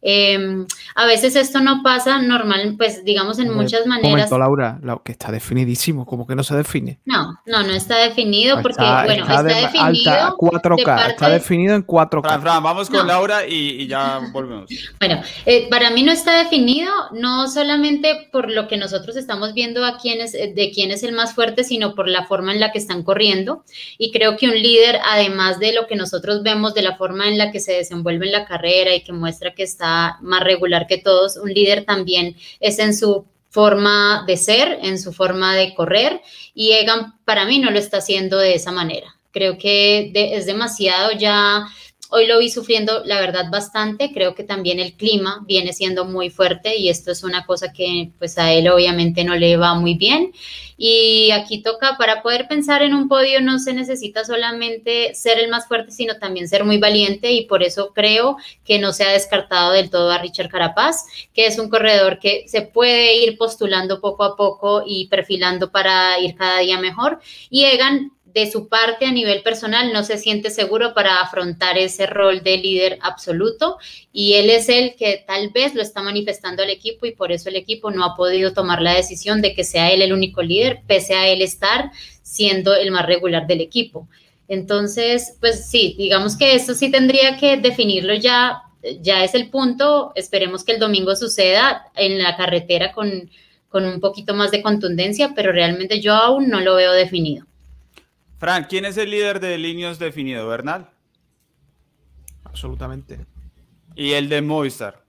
Speaker 5: Em, a veces esto no pasa normal, pues digamos en muchas maneras.
Speaker 4: Momento, Laura, que está definidísimo, como que no se define.
Speaker 5: No, no, no está definido porque, bueno, está, definido.
Speaker 4: Alta, 4K, está definido en 4K.
Speaker 1: vamos con Laura y, ya volvemos.
Speaker 5: Bueno, eh, para mí no está definido, no solamente por lo que nosotros estamos viendo a quién es, de quién es el más fuerte, sino por la forma en la que están corriendo. Y creo que un líder, además de lo que nosotros vemos, de la forma en la que se desenvuelve en la carrera y que muestra que está más regular que todos. Un líder también es en su forma de ser, en su forma de correr y Egan para mí no lo está haciendo de esa manera. Creo que es demasiado ya Hoy lo vi sufriendo, la verdad, bastante. Creo que también el clima viene siendo muy fuerte y esto es una cosa que pues a él obviamente no le va muy bien. Y aquí toca, para poder pensar en un podio no se necesita solamente ser el más fuerte, sino también ser muy valiente y por eso creo que no se ha descartado del todo a Richard Carapaz, que es un corredor que se puede ir postulando poco a poco y perfilando para ir cada día mejor. Y Egan de su parte a nivel personal no se siente seguro para afrontar ese rol de líder absoluto y él es el que tal vez lo está manifestando al equipo y por eso el equipo no ha podido tomar la decisión de que sea él el único líder, pese a él estar siendo el más regular del equipo. Entonces, pues sí, digamos que eso sí tendría que definirlo ya, ya es el punto, esperemos que el domingo suceda en la carretera con, con un poquito más de contundencia, pero realmente yo aún no lo veo definido.
Speaker 1: Frank, ¿quién es el líder de líneas definido? ¿Bernal?
Speaker 4: Absolutamente.
Speaker 1: ¿Y el de Movistar?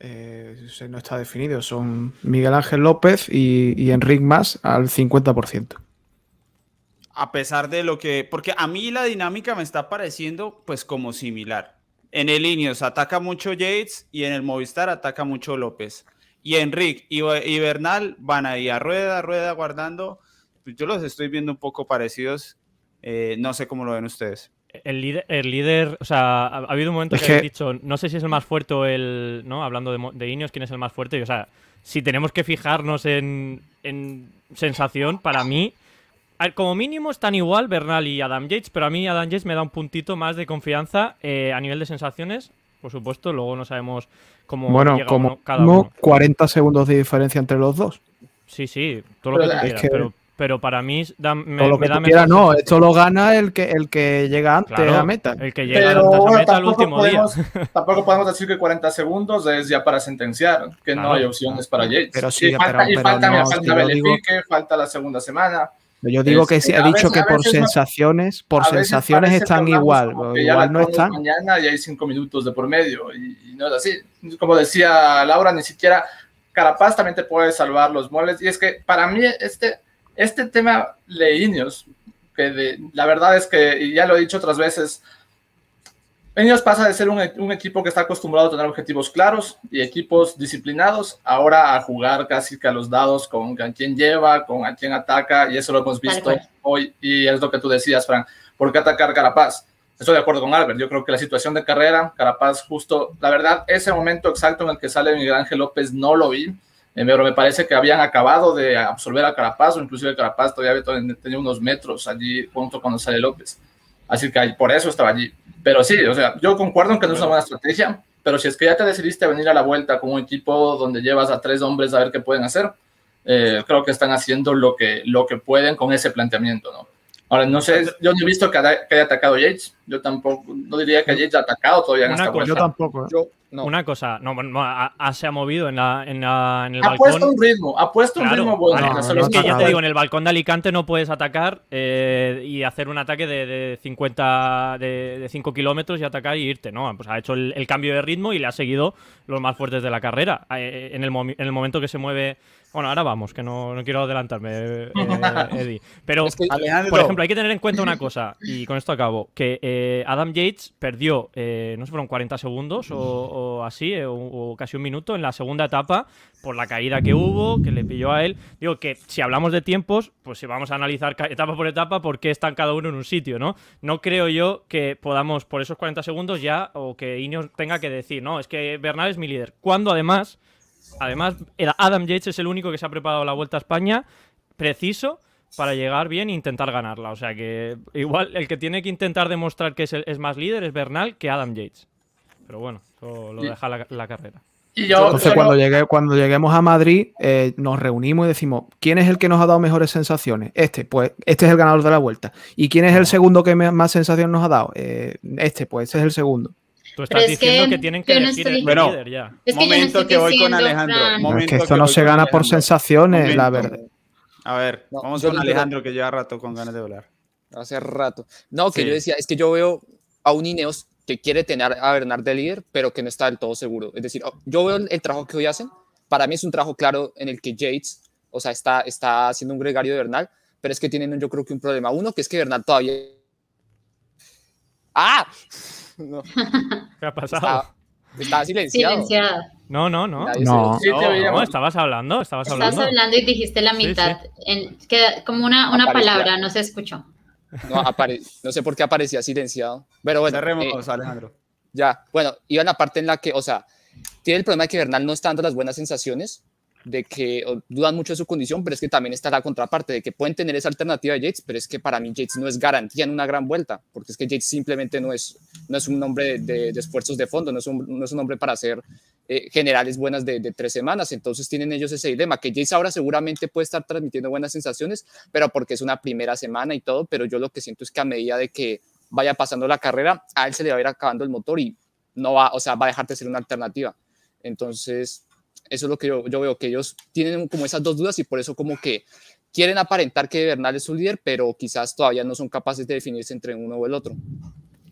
Speaker 4: Eh, no está definido. Son Miguel Ángel López y, y Enric Más al 50%.
Speaker 1: A pesar de lo que. Porque a mí la dinámica me está pareciendo, pues, como similar. En el Ineos ataca mucho Yates y en el Movistar ataca mucho López. Y Enric y, y Bernal van ahí a rueda, rueda, guardando. Pues yo los estoy viendo un poco parecidos. Eh, no sé cómo lo ven ustedes.
Speaker 3: El líder, el líder, o sea, ha, ha habido un momento
Speaker 4: Es
Speaker 3: que,
Speaker 4: que-
Speaker 3: habéis dicho, no sé si es el más fuerte o el, ¿no? Hablando de, de Ineos, quién es el más fuerte. Y, o sea, si tenemos que fijarnos en, en sensación, para mí, como mínimo están igual Bernal y Adam Yates, pero a mí Adam Yates me da un puntito más de confianza eh, a nivel de sensaciones. Por supuesto, luego no sabemos cómo
Speaker 4: Bueno,
Speaker 3: llega
Speaker 4: como
Speaker 3: uno- cada
Speaker 4: no,
Speaker 3: uno.
Speaker 4: 40 segundos de diferencia entre los dos.
Speaker 3: Sí, sí, todo lo
Speaker 2: Pero
Speaker 3: que quieras,
Speaker 4: que-
Speaker 3: pero, pero para mí da, me,
Speaker 4: Todo lo
Speaker 3: me
Speaker 4: que
Speaker 3: da
Speaker 4: tú quieras,
Speaker 3: mejor
Speaker 4: no. Esto lo gana el que, el que llega antes
Speaker 3: Claro,
Speaker 4: a meta.
Speaker 3: El que llega
Speaker 2: Pero
Speaker 3: antes a
Speaker 2: bueno,
Speaker 3: meta el último
Speaker 2: podemos,
Speaker 3: día. (laughs)
Speaker 2: tampoco podemos decir que 40 segundos es ya para sentenciar, que no
Speaker 3: Claro.
Speaker 2: hay opciones para Yates.
Speaker 4: Pero sí,
Speaker 2: y falta,
Speaker 4: pero-
Speaker 2: y
Speaker 4: pero
Speaker 2: falta, mira,
Speaker 4: no,
Speaker 2: falta falta la segunda semana.
Speaker 4: Yo digo que
Speaker 2: Este,
Speaker 4: sí, he
Speaker 2: a
Speaker 4: dicho
Speaker 2: veces-
Speaker 4: que
Speaker 2: a
Speaker 4: por
Speaker 2: no-
Speaker 4: sensaciones, por
Speaker 2: A
Speaker 4: sensaciones están igual,
Speaker 2: ya
Speaker 4: igual
Speaker 2: la
Speaker 4: no están.
Speaker 2: Mañana y hay cinco minutos de por medio y, y no es así. Como decía Laura, ni siquiera Carapaz también te puede salvar los muebles. Y es que para mí este, este tema de Ineos, que de- la verdad es que, y ya lo he dicho otras veces, Ineos pasa de ser un, un equipo que está acostumbrado a tener objetivos claros y equipos disciplinados, ahora a jugar casi que a los dados con a quién lleva, con a quién ataca, y eso lo hemos visto hoy, y es lo que tú decías, Fran. ¿Por qué atacar Carapaz? Estoy de acuerdo con Albert. Yo creo que la situación de carrera, Carapaz, justo, la verdad, ese momento exacto en el que sale Miguel Ángel López no lo vi, pero me parece que habían acabado de absolver a Carapaz, o inclusive Carapaz todavía tenía unos metros allí junto cuando sale López. Así que por eso estaba allí. Pero sí, o sea, yo concuerdo en que no es una buena estrategia, pero si es que ya te decidiste venir a la vuelta con un equipo donde llevas a tres hombres a ver qué pueden hacer, eh, creo que están haciendo lo que, lo que pueden con ese planteamiento, ¿no? Ahora, no sé, yo no he visto que haya, que haya atacado Yates, yo tampoco, no diría que Yates ha atacado todavía en
Speaker 3: Una
Speaker 2: esta
Speaker 3: cosa.
Speaker 4: Yo tampoco. ¿eh?
Speaker 6: Yo, no.
Speaker 3: Una cosa, no, no, a- a- se ha movido en, la, en, la- en el
Speaker 2: Ha
Speaker 3: balcón.
Speaker 2: puesto un ritmo, ha puesto un ritmo bueno.
Speaker 4: no,
Speaker 3: es que ya te digo, en el balcón de Alicante no puedes atacar eh, y hacer un ataque de, de 50, de, de 5 kilómetros y atacar y irte, ¿no? Pues ha hecho el, el cambio de ritmo y le ha seguido los más fuertes de la carrera. Eh, en, el momi- en el momento que se mueve... Bueno, ahora vamos, que no, no quiero adelantarme, eh, (laughs) Eddie. Pero,
Speaker 6: Es que-
Speaker 1: Alejandro,
Speaker 3: por ejemplo, hay que tener en cuenta una cosa, y con esto acabo, que eh, Adam Yates perdió, eh, no sé, fueron 40 segundos o, o así, eh, o, o casi un minuto en la segunda etapa por la caída que hubo, que le pilló a él. Digo que si hablamos de tiempos, pues si vamos a analizar etapa por etapa por qué están cada uno en un sitio, ¿no? No creo yo que podamos por esos 40 segundos ya, o que Ineos tenga que decir, no, es que Bernal es mi líder. Cuando además, además, Adam Yates es el único que se ha preparado la Vuelta a España preciso para llegar bien e intentar ganarla. O sea que igual el que tiene que intentar demostrar que es, el- es más líder es Bernal que Adam Yates. Pero bueno, eso lo deja la, la carrera.
Speaker 2: Y yo,
Speaker 4: Entonces, cuando, llegue, cuando lleguemos a Madrid, eh, nos reunimos y decimos, ¿quién es el que nos ha dado mejores sensaciones? Este, pues este es el ganador de la vuelta. ¿Y quién es el segundo que me- más sensaciones nos ha dado? Eh, este, pues este es el segundo.
Speaker 3: Tú estás
Speaker 5: es que
Speaker 3: diciendo que, tienen que
Speaker 5: yo no
Speaker 3: elegir
Speaker 5: estoy-
Speaker 3: el
Speaker 1: Bueno,
Speaker 3: líder ya.
Speaker 5: Es que yo no
Speaker 1: momento
Speaker 5: estoy
Speaker 1: que voy con Alejandro.
Speaker 4: No, es
Speaker 1: momento
Speaker 4: que esto no
Speaker 1: voy
Speaker 4: se gana por sensaciones, la verdad.
Speaker 1: A ver,
Speaker 6: No,
Speaker 1: vamos con
Speaker 6: no-
Speaker 1: Alejandro que lleva rato con ganas de hablar.
Speaker 6: hace rato. No, que
Speaker 3: Sí.
Speaker 6: yo decía, es que yo veo a un Ineos que quiere tener a Bernard de líder, pero que no está del todo seguro. Es decir, oh, yo veo el, el trabajo que hoy hacen. Para mí es un trabajo claro en el que Yates, o sea, está, está haciendo un gregario de Bernal, pero es que tienen yo creo que un problema. Uno, que es que Bernal todavía... ¡Ah! (laughs) No, (laughs)
Speaker 3: ¿Qué ha pasado?
Speaker 6: estaba, estaba silenciado.
Speaker 5: Silenciada.
Speaker 3: No, no, no.
Speaker 4: No.
Speaker 2: Sí, te
Speaker 1: No,
Speaker 3: estabas hablando, estabas
Speaker 5: Estabas
Speaker 3: hablando.
Speaker 5: hablando y dijiste la
Speaker 3: Sí,
Speaker 5: mitad. En, queda como una, una palabra, no se escuchó.
Speaker 6: no, apare- no sé por qué aparecía silenciado. Pero bueno, eh,
Speaker 1: Cerremos, Alejandro.
Speaker 6: Ya, bueno, iba en la parte en la que, o sea, tiene el problema de que Bernal no está dando las buenas sensaciones, de que dudan mucho de su condición, pero es que también está la contraparte, de que pueden tener esa alternativa de Yates, pero es que para mí Yates no es garantía en una gran vuelta, porque es que Yates simplemente no es, no es un hombre de esfuerzos de fondo, no es un, no es un hombre para hacer eh, generales buenas de, de tres semanas, entonces tienen ellos ese dilema, que Yates ahora seguramente puede estar transmitiendo buenas sensaciones, pero porque es una primera semana y todo, pero yo lo que siento es que a medida de que vaya pasando la carrera, a él se le va a ir acabando el motor y no va, o sea, va a dejar de ser una alternativa. Entonces, eso es lo que yo, yo veo, que ellos tienen como esas dos dudas y por eso como que quieren aparentar que Bernal es su líder, pero quizás todavía no son capaces de definirse entre uno o el otro.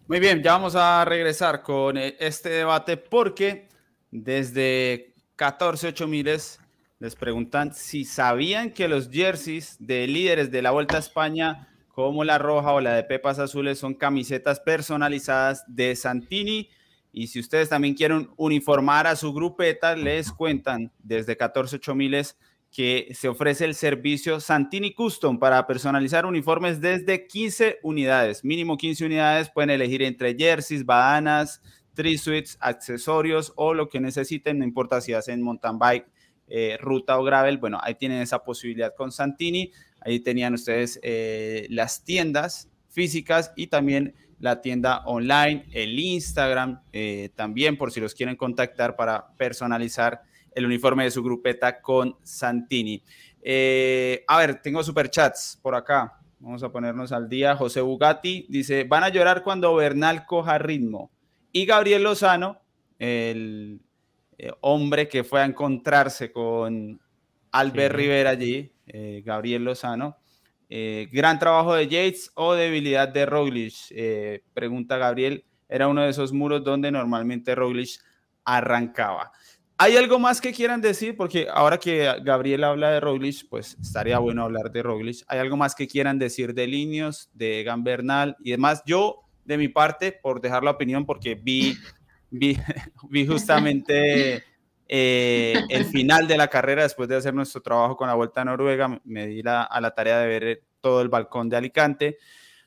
Speaker 1: Muy bien, ya vamos a regresar con eh, este debate porque desde 14 8 miles les preguntan si sabían que los jerseys de líderes de la Vuelta a España, como la roja o la de Pepas Azules, son camisetas personalizadas de Santini. Y si ustedes también quieren uniformar a su grupeta, les cuentan desde 14 8 miles que se ofrece el servicio Santini Custom para personalizar uniformes desde 15 unidades, mínimo 15 unidades, pueden elegir entre jerseys, badanas, suites, accesorios o lo que necesiten, no importa si hacen mountain bike, eh, ruta o gravel, bueno, ahí tienen esa posibilidad con Santini, ahí tenían ustedes eh, las tiendas físicas y también la tienda online, el Instagram, eh, también por si los quieren contactar para personalizar el uniforme de su grupeta con Santini. Eh, a ver, tengo superchats por acá. Vamos a ponernos al día. José Bugatti dice, van a llorar cuando Bernal coja ritmo. Y Gabriel Lozano, el eh, hombre que fue a encontrarse con Albert Rivera allí, eh, Gabriel Lozano. Gran trabajo de Yates o debilidad de Roglic, pregunta Gabriel. Era uno de esos muros donde normalmente Roglic arrancaba. ¿Hay algo más que quieran decir? Porque ahora que Gabriel habla de Roglic, pues estaría bueno hablar de Roglic. ¿Hay algo más que quieran decir de Linios, de Egan Bernal y demás? Yo, de mi parte, por dejar la opinión, porque vi, vi, (laughs) vi justamente eh, (laughs) el final de la carrera después de hacer nuestro trabajo con la Vuelta a Noruega, me di a la tarea de ver todo el balcón de Alicante.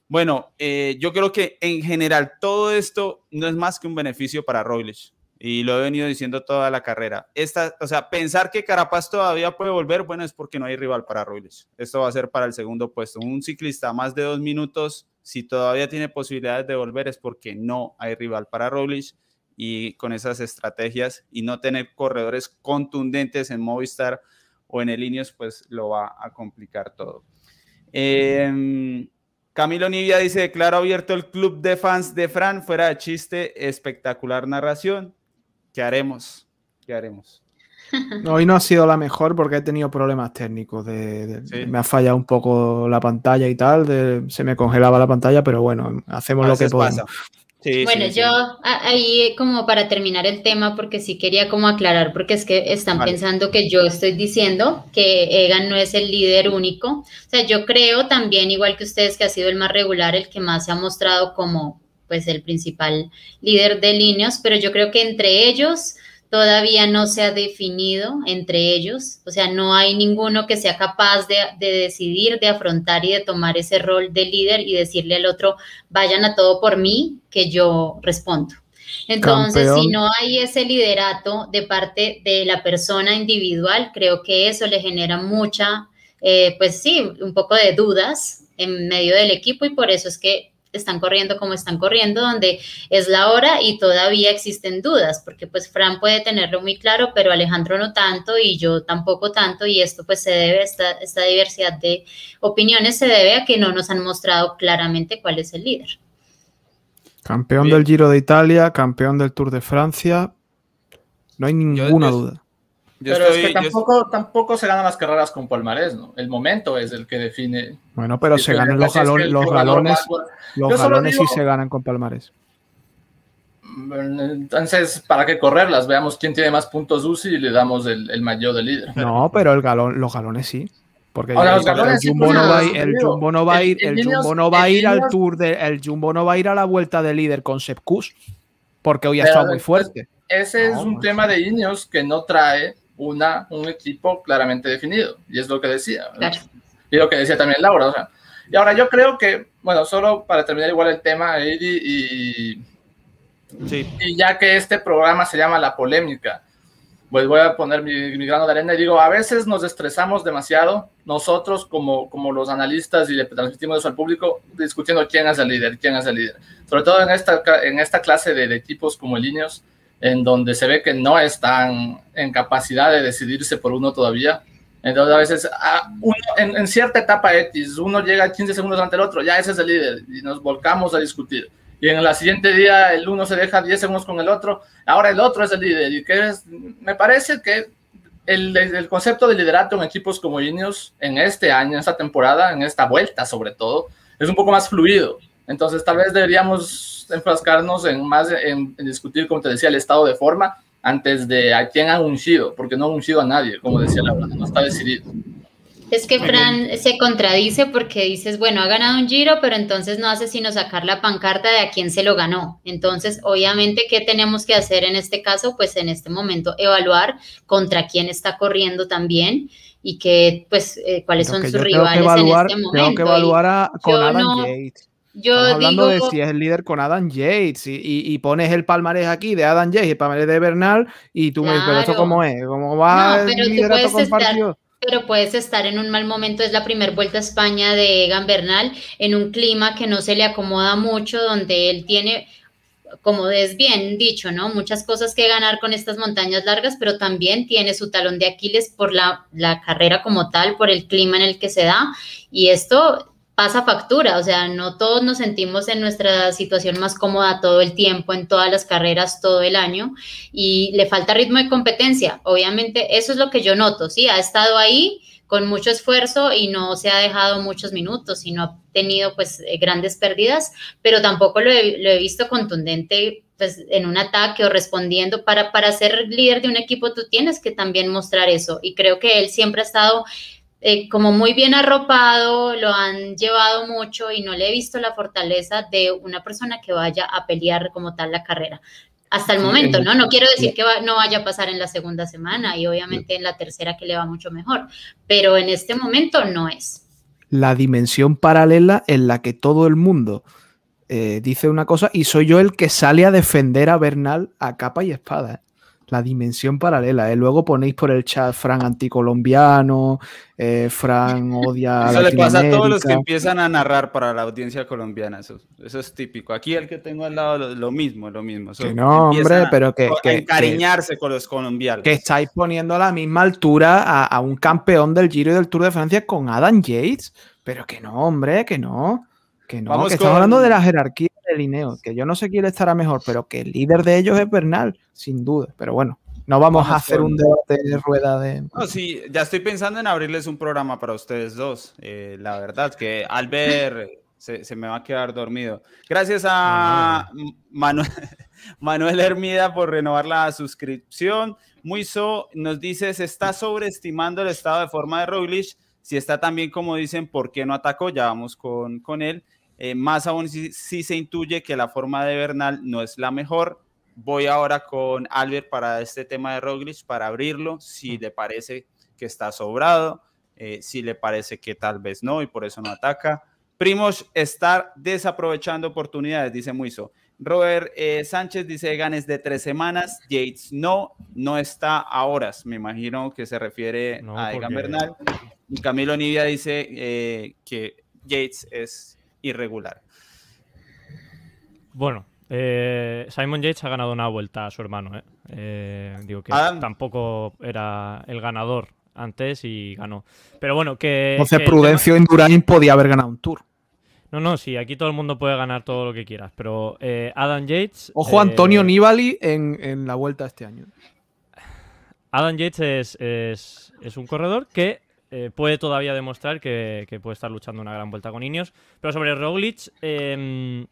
Speaker 1: Bueno, eh, yo creo que en general todo esto no es más que un beneficio para Roglic y lo he venido diciendo toda la carrera. Esta, o sea, pensar que Carapaz todavía puede volver, bueno, es porque no hay rival para Roglic. Esto va a ser para el segundo puesto. Un ciclista más de dos minutos, si todavía tiene posibilidades de volver, es porque no hay rival para Roglic y con esas estrategias y no tener corredores contundentes en Movistar o en el Ineos, pues lo va a complicar todo. Em, Camilo Nivia dice, claro, abierto el club de fans de Fran, fuera de chiste, espectacular narración. ¿Qué haremos? ¿Qué haremos?
Speaker 4: Hoy no ha sido la mejor porque he tenido problemas técnicos. De, Me ha fallado un poco la pantalla y tal. se me congelaba la pantalla, pero bueno, hacemos lo que podemos.
Speaker 5: Bueno, yo ahí como para terminar el tema, porque sí quería como aclarar, porque es que están pensando que yo estoy diciendo que Egan no es el líder único. O sea, yo creo también, igual que ustedes, que ha sido el más regular, el que más se ha mostrado como pues el principal líder de líneas, pero yo creo que entre ellos todavía no se ha definido entre ellos, o sea, no hay ninguno que sea capaz de, decidir, de afrontar y de tomar ese rol de líder y decirle al otro, vayan a todo por mí, que yo respondo. Entonces, si no hay ese liderato de parte de la persona individual, creo que eso le genera mucha, eh, pues sí, un poco de dudas en medio del equipo y por eso es que están corriendo como están corriendo, donde es la hora y todavía existen dudas, porque pues Fran puede tenerlo muy claro, pero Alejandro no tanto y yo tampoco tanto, y esto pues se debe, esta, esta diversidad de opiniones se debe a que no nos han mostrado claramente cuál es el líder.
Speaker 4: Campeón del Giro de Italia, campeón del Tour de Francia, no hay ninguna duda
Speaker 2: pero es que tampoco, tampoco se ganan las carreras con palmarés, ¿no? El momento es el que define.
Speaker 4: Bueno, pero se ganan los, galones, los galones, los galones sí se ganan con palmarés.
Speaker 2: Entonces, ¿para qué correrlas? Veamos quién tiene más puntos UCI y le damos el, el mayor de líder.
Speaker 4: No, pero el galón, los galones sí. Porque el, Jumbo no va, el, Jumbo no va a ir, el, Jumbo no va a ir al Tour de, el Jumbo no va a ir a la vuelta de líder con Sepkus porque hoy ha estado muy fuerte.
Speaker 2: Ese es un tema de Ineos que no trae una, un equipo claramente definido. Y es lo que decía. Y lo que decía también Laura. O sea, y ahora yo creo que, bueno, solo para terminar igual el tema, Eddie, y, y ya que este programa se llama La Polémica, pues voy a poner mi, grano de arena y digo, a veces nos estresamos demasiado nosotros como, como los analistas y le transmitimos eso al público discutiendo quién es el líder, quién es el líder. Sobre todo en esta, en esta clase de, de equipos como el Ineos, en donde se ve que no están en capacidad de decidirse por uno todavía. Entonces, a veces, ah, en, cierta etapa X, uno llega 15 segundos ante el otro, ya ese es el líder, y nos volcamos a discutir. Y en el siguiente día, el uno se deja 10 segundos con el otro, ahora el otro es el líder. Y que es, me parece que el, el, concepto de liderato en equipos como Ineos en este año, en esta temporada, en esta vuelta sobre todo, es un poco más fluido. Entonces tal vez deberíamos enfrascarnos en más en, en discutir, como te decía, el estado de forma antes de a quién han ungido, porque no han ungido a nadie, como decía Laura, no está decidido.
Speaker 5: Es que Fran se contradice porque dices, bueno, ha ganado un giro, pero entonces no hace sino sacar la pancarta de a quién se lo ganó. Entonces, obviamente, ¿qué tenemos que hacer en este caso? Pues en este momento evaluar contra quién está corriendo también y que, pues, eh, cuáles son sus rivales
Speaker 4: evaluar,
Speaker 5: en este momento.
Speaker 4: Tengo que evaluar a, con
Speaker 5: yo
Speaker 4: Adam
Speaker 5: no-
Speaker 4: Yates.
Speaker 5: Yo
Speaker 4: Estamos hablando
Speaker 5: digo,
Speaker 4: de si es el líder con Adam Yates y, y- y pones el palmarés aquí de Adam Yates y el palmarés de Bernal y tú me dices, pero esto cómo es, cómo va
Speaker 5: No,
Speaker 4: el
Speaker 5: pero tú
Speaker 4: liderato
Speaker 5: puedes estar-
Speaker 4: compartido.
Speaker 5: pero puedes estar en un mal momento. Es la primera vuelta a España de Egan Bernal en un clima que no se le acomoda mucho, donde él tiene, como es bien dicho, ¿no? Muchas cosas que ganar con estas montañas largas, pero también tiene su talón de Aquiles por la, la carrera como tal, por el clima en el que se da. Y esto pasa factura, o sea, no todos nos sentimos en nuestra situación más cómoda todo el tiempo, en todas las carreras, todo el año, y le falta ritmo de competencia. Obviamente, eso es lo que yo noto, sí, ha estado ahí con mucho esfuerzo y no se ha dejado muchos minutos y no ha tenido pues eh, grandes pérdidas, pero tampoco lo he, visto contundente pues, en un ataque o respondiendo. Para, para ser líder de un equipo tú tienes que también mostrar eso y creo que él siempre ha estado eh, como muy bien arropado, lo han llevado mucho y no le he visto la fortaleza de una persona que vaya a pelear como tal la carrera. Hasta el momento,
Speaker 4: en-
Speaker 5: ¿no? No quiero decir que va- no vaya a pasar en la segunda semana y obviamente en la tercera que le va mucho mejor, pero en este momento no es.
Speaker 4: La dimensión paralela en la que todo el mundo eh, dice una cosa y soy yo el que sale a defender a Bernal a capa y espada. La dimensión paralela. ¿eh? Luego ponéis por el chat Fran anticolombiano, eh, Fran odia a
Speaker 1: Eso le pasa a todos los que empiezan a narrar para la audiencia colombiana. Eso, eso es típico. Aquí el que tengo al lado, lo, lo mismo, lo mismo. Eso
Speaker 4: Que no, hombre, pero que,
Speaker 1: a
Speaker 4: que-
Speaker 1: encariñarse con los colombianos.
Speaker 4: que estáis poniendo a la misma altura a, a un campeón del Giro y del Tour de Francia con Adam Yates. Pero que no, hombre, que no. Que no,
Speaker 1: Vamos
Speaker 4: que estamos
Speaker 1: con-
Speaker 4: hablando de la jerarquía de Lineo, que yo no sé quién estará mejor, pero que el líder de ellos es Bernal, sin duda. Pero bueno, no vamos,
Speaker 1: Vamos
Speaker 4: a hacer
Speaker 1: con-
Speaker 4: un debate de rueda de.
Speaker 1: No, sí, ya estoy pensando en abrirles un programa para ustedes dos. Eh, la verdad que Albert se, se me va a quedar dormido. Gracias a Manuel, (laughs) Manuel Hermida por renovar la suscripción. Muiso nos dice, se está sobreestimando el estado de forma de Roglic. Si está tan bien como dicen, ¿por qué no atacó? Ya vamos con, con él. Eh, más aún si, si se intuye que la forma de Bernal no es la mejor. Voy ahora con Albert para este tema de Roglic, para abrirlo, si le parece que está sobrado, eh, si le parece que tal vez no y por eso no ataca. Primos está desaprovechando oportunidades, dice Muiso. Robert eh, Sánchez dice ganes de tres semanas. Yates no, no está a horas. Me imagino que se refiere
Speaker 3: No,
Speaker 1: a Egan
Speaker 3: porque-
Speaker 1: Bernal. Camilo Nivia dice eh, que Yates es irregular.
Speaker 3: Bueno, eh, Simon Yates ha ganado una vuelta a su hermano. ¿eh? Eh, digo que
Speaker 1: Adam.
Speaker 3: tampoco era el ganador antes y ganó. Pero bueno, que.
Speaker 4: Entonces,
Speaker 3: que
Speaker 4: Prudencio Indurain podía haber ganado un tour.
Speaker 3: tema- No, no, sí, aquí todo el mundo puede ganar todo lo que quieras. Pero eh, Adam Yates.
Speaker 4: Ojo,
Speaker 3: eh,
Speaker 4: Antonio Nibali en, en la vuelta este año.
Speaker 3: Adam Yates es, es- es un corredor que eh, puede todavía demostrar que, que puede estar luchando una gran vuelta con Ineos. Pero sobre Roglic, eh,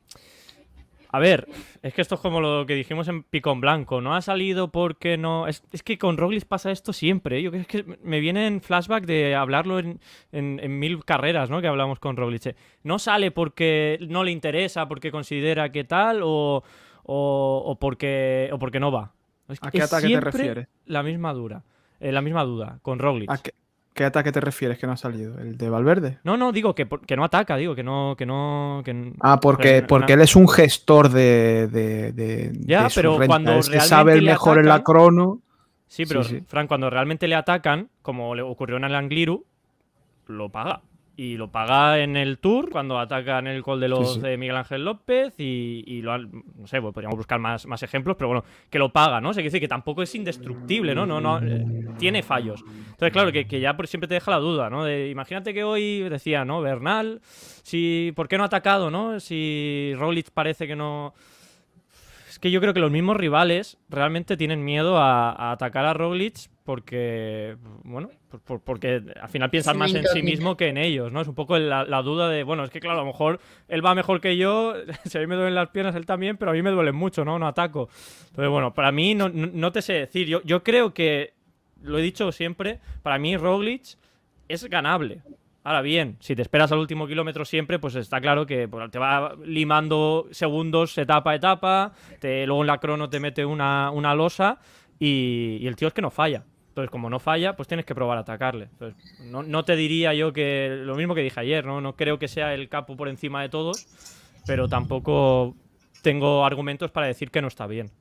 Speaker 3: a ver, es que esto es como lo que dijimos en Picón Blanco. No ha salido porque no. Es, es que con Roglic pasa esto siempre. ¿eh? Yo creo que es que me viene en flashback de hablarlo en, en- en mil carreras, ¿no? Que hablamos con Roglic. No sale porque no le interesa, porque considera que tal, o, o, o porque, o porque no va. Es-
Speaker 4: ¿A qué ataque te refieres?
Speaker 3: La misma dura. eh, la misma duda con Roglic.
Speaker 4: ¿A qué, qué ataque te refieres que no ha salido? ¿El de Valverde?
Speaker 3: No, no, digo que, que no ataca, digo que no, que no, que
Speaker 4: Ah, porque,
Speaker 3: Pero,
Speaker 4: porque él es un gestor de, de, de-
Speaker 3: Ya,
Speaker 4: de
Speaker 3: pero
Speaker 4: renta.
Speaker 3: cuando
Speaker 4: es que
Speaker 3: realmente
Speaker 4: sabe el mejor en la crono.
Speaker 3: Sí, pero
Speaker 4: Sí, sí.
Speaker 3: Fran, cuando realmente le atacan, como le ocurrió en el Angliru, lo paga. Y lo paga en el Tour, cuando atacan el gol de los
Speaker 4: sí.
Speaker 3: de Miguel Ángel López, y, y lo no sé, pues podríamos buscar más, más ejemplos, pero bueno, que lo paga, ¿no? O sea, decir que tampoco es indestructible, ¿no? no, no eh, tiene fallos. Entonces, claro, que, que ya por siempre te deja la duda, ¿no? De, imagínate que hoy decía, ¿no? Bernal, si, ¿por qué no ha atacado, no? Si Roglic parece que no que yo creo que los mismos rivales realmente tienen miedo a, atacar a Roglic porque, bueno, porque al final piensan más en sí mismo que en ellos, ¿no? Es un poco la, duda de, bueno, es que claro, a lo mejor él va mejor que yo, (laughs) si a mí me duelen las piernas, él también, pero a mí me duelen mucho, ¿no? No ataco. Entonces, bueno, para mí no, te sé decir, yo, yo creo que, lo he dicho siempre, para mí Roglic es ganable. Ahora bien, si te esperas al último kilómetro siempre, pues está claro que pues, te va limando segundos etapa a etapa, te, luego en la crono te mete una, una losa y, el tío es que no falla. Entonces, como no falla, pues tienes que probar a atacarle. no, te diría yo que lo mismo que dije ayer, ¿no? No creo que sea el capo por encima de todos, pero tampoco tengo argumentos para decir que no está bien.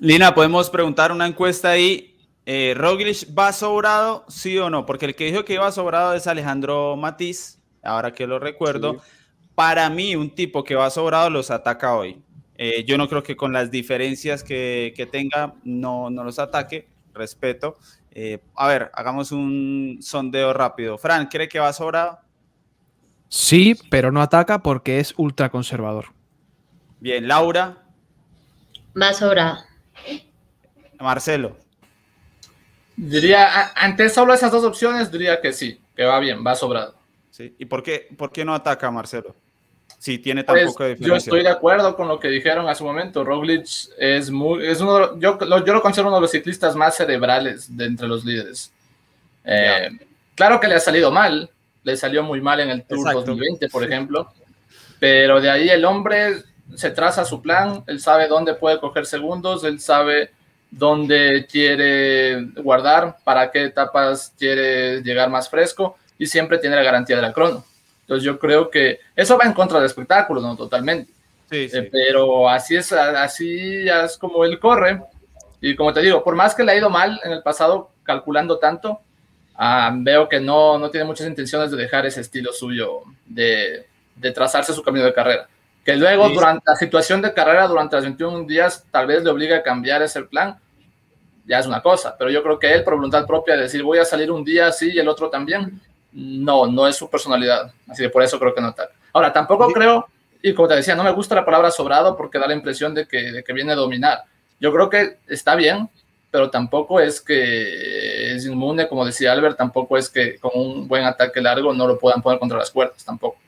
Speaker 1: Lina, podemos preguntar una encuesta ahí eh, Roglic va sobrado, sí o no, porque el que dijo que iba sobrado es Alejandro Matiz, ahora que lo recuerdo. Para mí, un tipo que va sobrado los ataca hoy. Eh, yo no creo que con las diferencias que, tenga no, no, los ataque, respeto. Eh, a ver, hagamos un sondeo rápido. Fran, ¿cree que va sobrado?
Speaker 4: Sí, pero no ataca porque es ultra conservador.
Speaker 1: Bien, Laura.
Speaker 5: Va sobrado.
Speaker 1: Marcelo.
Speaker 2: Diría, ante solo esas dos opciones, diría que sí, que va bien, va sobrado.
Speaker 1: Sí. ¿Y por qué, por qué no ataca Marcelo? Si tiene tan pues, poca
Speaker 2: diferencia. Yo estoy de acuerdo con lo que dijeron hace un momento. Roglic es muy, es uno, yo, lo, yo lo considero uno de los ciclistas más cerebrales de entre los líderes. Eh, claro que le ha salido mal, le salió muy mal en el Tour 2020, por ejemplo, pero de ahí el hombre se traza su plan, él sabe dónde puede coger segundos, él sabe dónde quiere guardar, para qué etapas quiere llegar más fresco y siempre tiene la garantía de la crono. Entonces yo creo que eso va en contra del espectáculo, ¿no? Totalmente. Sí, sí. Eh, pero así es, así es como él corre. Y como te digo, por más que le ha ido mal en el pasado calculando tanto, ah, veo que no, no tiene muchas intenciones de dejar ese estilo suyo de, de trazarse su camino de carrera. Que luego, durante la situación de carrera, durante los 21 días, tal vez le obliga a cambiar ese plan, ya es una cosa. Pero yo creo que él, por voluntad propia, de decir voy a salir un día así y el otro también, no, no es su personalidad. Así que por eso creo que no está. Ahora, tampoco creo, y como te decía, no me gusta la palabra sobrado porque da la impresión de que, de que viene a dominar. Yo creo que está bien, pero tampoco es que es inmune, como decía Albert, tampoco es que con un buen ataque largo no lo puedan poner contra las cuerdas, tampoco.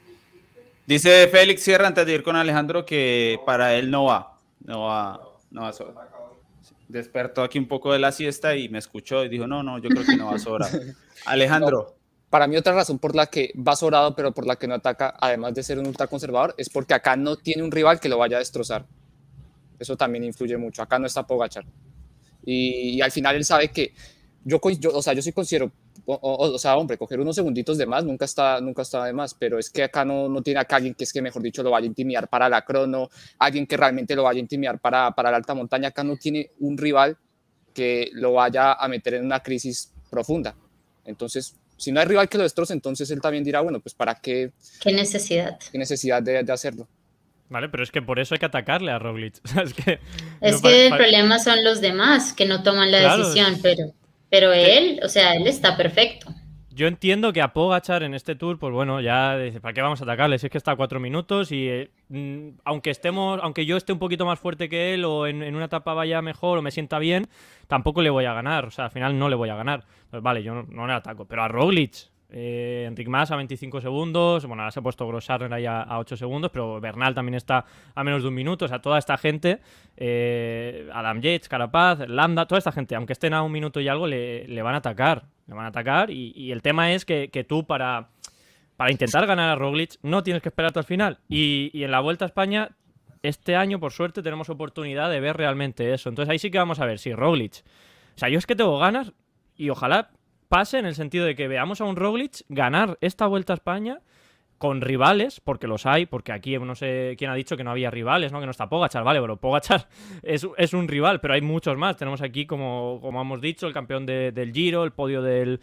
Speaker 1: Dice Félix Sierra antes de ir con Alejandro que para él no va, no va, no va a sobrar. Despertó aquí un poco de la siesta y me escuchó y dijo, no, no, yo creo que no va a sobrar. (laughs) Alejandro.
Speaker 6: para mí otra razón por la que va sobrado, pero por la que no ataca, además de ser un ultraconservador, es porque acá no tiene un rival que lo vaya a destrozar. Eso también influye mucho. Acá no está Pogachar. Y, y al final él sabe que yo, yo, o sea, yo sí considero o, sea, hombre, coger unos segunditos de más nunca está, nunca está de más, pero es que acá no, no tiene acá alguien que es que, mejor dicho, lo vaya a intimidar para la crono, alguien que realmente lo vaya a intimidar para, para la alta montaña, acá no tiene un rival que lo vaya a meter en una crisis profunda. Entonces, si no hay rival que lo destroce, entonces él también dirá, bueno, pues para qué...
Speaker 5: ¿Qué necesidad?
Speaker 6: ¿Qué necesidad de, de hacerlo?
Speaker 3: Vale, pero es que por eso hay que atacarle a Roglic. (laughs)
Speaker 5: es que, es que el problema son los demás que no toman la decisión, pero... Pero él, o sea, él está perfecto.
Speaker 3: Yo entiendo que a Pogachar en este tour, pues bueno, ya dice, ¿para qué vamos a atacarle? Si es que está a cuatro minutos y eh, mm, aunque estemos, aunque yo esté un poquito más fuerte que él o en, una etapa vaya mejor o me sienta bien, tampoco le voy a ganar. O sea, al final no le voy a ganar. Pues vale, yo no, le ataco. Pero a Roglic, eh, Enric Mas a 25 segundos, bueno, ahora se ha puesto Grossarner ahí a, 8 segundos, pero Bernal también está a menos de un minuto, o sea, toda esta gente, eh, Adam Yates, Carapaz, Landa, toda esta gente, aunque estén a un minuto y algo, le, van a atacar, le van a atacar y, el tema es que, tú para, para intentar ganar a Roglic no tienes que esperarte al final y, y en la Vuelta a España este año, por suerte, tenemos oportunidad de ver realmente eso. Entonces ahí sí que vamos a ver si Roglic. O sea, yo es que tengo ganas y ojalá pase en el sentido de que veamos a un Roglic ganar esta Vuelta a España con rivales, porque los hay, porque aquí no sé quién ha dicho que no había rivales, ¿no? Que no está Pogachar, vale, pero Pogachar (laughs) es, es un rival, pero hay muchos más. Tenemos aquí, como, como hemos dicho, el campeón del Giro, el podio del,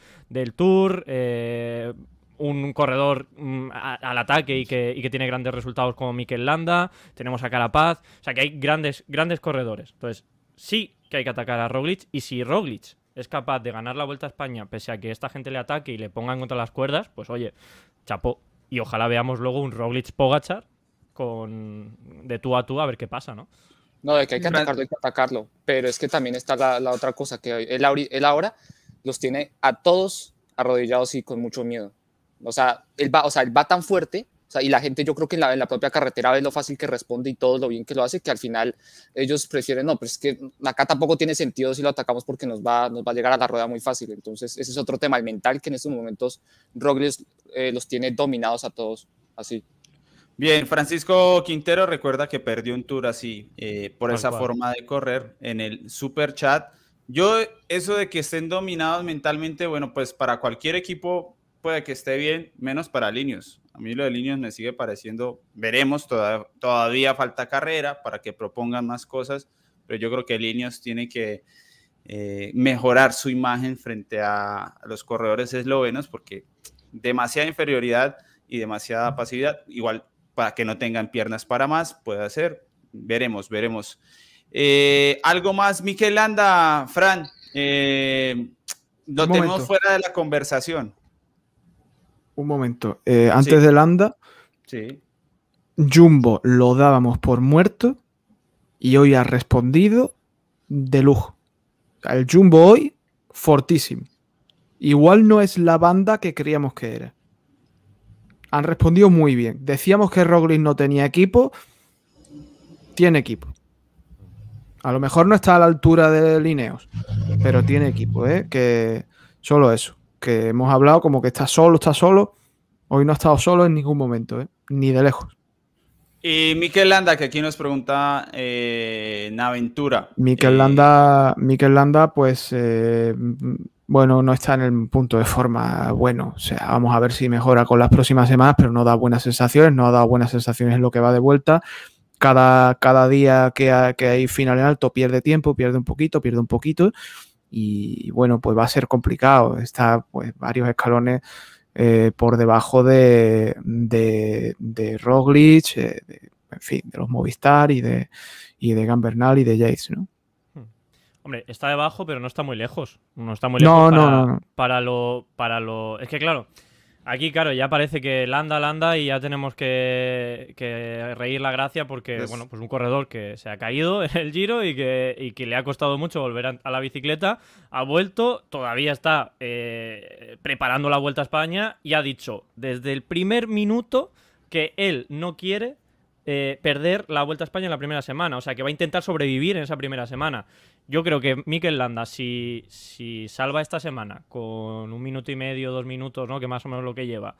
Speaker 3: Tour, eh, un corredor mm, al ataque y que, y que, tiene grandes resultados como Mikel Landa, tenemos a Carapaz, o sea que hay grandes, grandes corredores. Entonces, sí que hay que atacar a Roglic, y si Roglic es capaz de ganar la Vuelta a España pese a que esta gente le ataque y le pongan contra las cuerdas, pues oye, chapó. Y ojalá veamos luego un Roglic Pogachar con de tú a tú a ver qué pasa, ¿no?
Speaker 6: No, de que hay que atacarlo, hay que atacarlo. Pero es que también está la, otra cosa, que él, él, ahora los tiene a todos arrodillados y con mucho miedo. O sea, él va, o sea, él va tan fuerte o sea, y la gente yo creo que en la, en la, propia carretera ve lo fácil que responde y todo lo bien que lo hace, que al final ellos prefieren, no, pero es que acá tampoco tiene sentido si lo atacamos porque nos va, nos va a llegar a la rueda muy fácil. Entonces, ese es otro tema, el mental, que en estos momentos Roglic eh, los tiene dominados a todos, así.
Speaker 1: Bien, Francisco Quintero recuerda que perdió un tour así, eh, por esa forma de correr en el super chat. Yo, eso de que estén dominados mentalmente, bueno, pues para cualquier equipo puede que esté bien, menos para Linios. A mí lo de Linios me sigue pareciendo, veremos, todavía, falta carrera para que propongan más cosas, pero yo creo que Linios tiene que eh, mejorar su imagen frente a, los corredores eslovenos porque demasiada inferioridad y demasiada pasividad, igual para que no tengan piernas para más, puede ser, veremos, veremos. Eh, algo más, Miquel Landa, Fran, eh, lo tenemos fuera de la conversación
Speaker 4: un momento. Eh, antes de Landa, Jumbo lo dábamos por muerto y hoy ha respondido de lujo. El Jumbo hoy, fortísimo. Igual no es la banda que creíamos que era. Han respondido muy bien. Decíamos que Roglic no tenía equipo. Tiene equipo. A lo mejor no está a la altura de Lineos, pero tiene equipo, ¿eh? Que solo eso que hemos hablado como que está solo, está solo. Hoy no ha estado solo en ningún momento, ¿eh? ni de lejos.
Speaker 1: Y Mikel Landa, que aquí nos pregunta eh, Naventura.
Speaker 4: Mikel, eh, Landa, Mikel Landa, pues eh, bueno, no está en el punto de forma bueno. O sea, vamos a ver si mejora con las próximas semanas, pero no da buenas sensaciones, no ha dado buenas sensaciones en lo que va de vuelta. Cada, cada día que, que hay final en alto pierde tiempo, pierde un poquito, pierde un poquito y bueno, pues va a ser complicado. Está pues varios escalones eh, por debajo de, de, de Roglic, eh, en fin, de los Movistar y de, y de Gambernal y de Yates, ¿no?
Speaker 3: Hmm. Hombre, está debajo, pero no está muy lejos. No está muy lejos
Speaker 4: no, no, no.
Speaker 3: para lo. Para lo. Es que claro, Aquí, claro, ya parece que landa, landa y ya tenemos que, reír la gracia porque, bueno, pues un corredor que se ha caído (laughs) en el giro y que, que le ha costado mucho volver a, la bicicleta, ha vuelto, todavía está eh, preparando la Vuelta a España y ha dicho desde el primer minuto que él no quiere eh, perder la Vuelta a España en la primera semana, o sea que va a intentar sobrevivir en esa primera semana. Yo creo que Mikel Landa, si, si salva esta semana con un minuto y medio, dos minutos, ¿no? Que más o menos lo que lleva.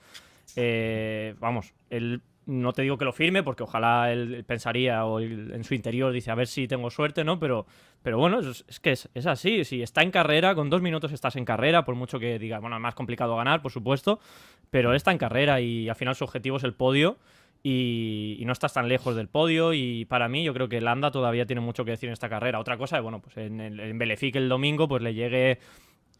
Speaker 3: Eh, vamos, él no te digo que lo firme, porque ojalá él pensaría o en su interior dice a ver si tengo suerte, ¿no? Pero, pero bueno, es, que es, así. Si está en carrera, con dos minutos estás en carrera, por mucho que diga, bueno, es más complicado ganar, por supuesto, pero está en carrera y al final su objetivo es el podio y, no estás tan lejos del podio y para mí yo creo que Landa todavía tiene mucho que decir en esta carrera. Otra cosa es, bueno, pues en, el, en Belefic el domingo pues le llegue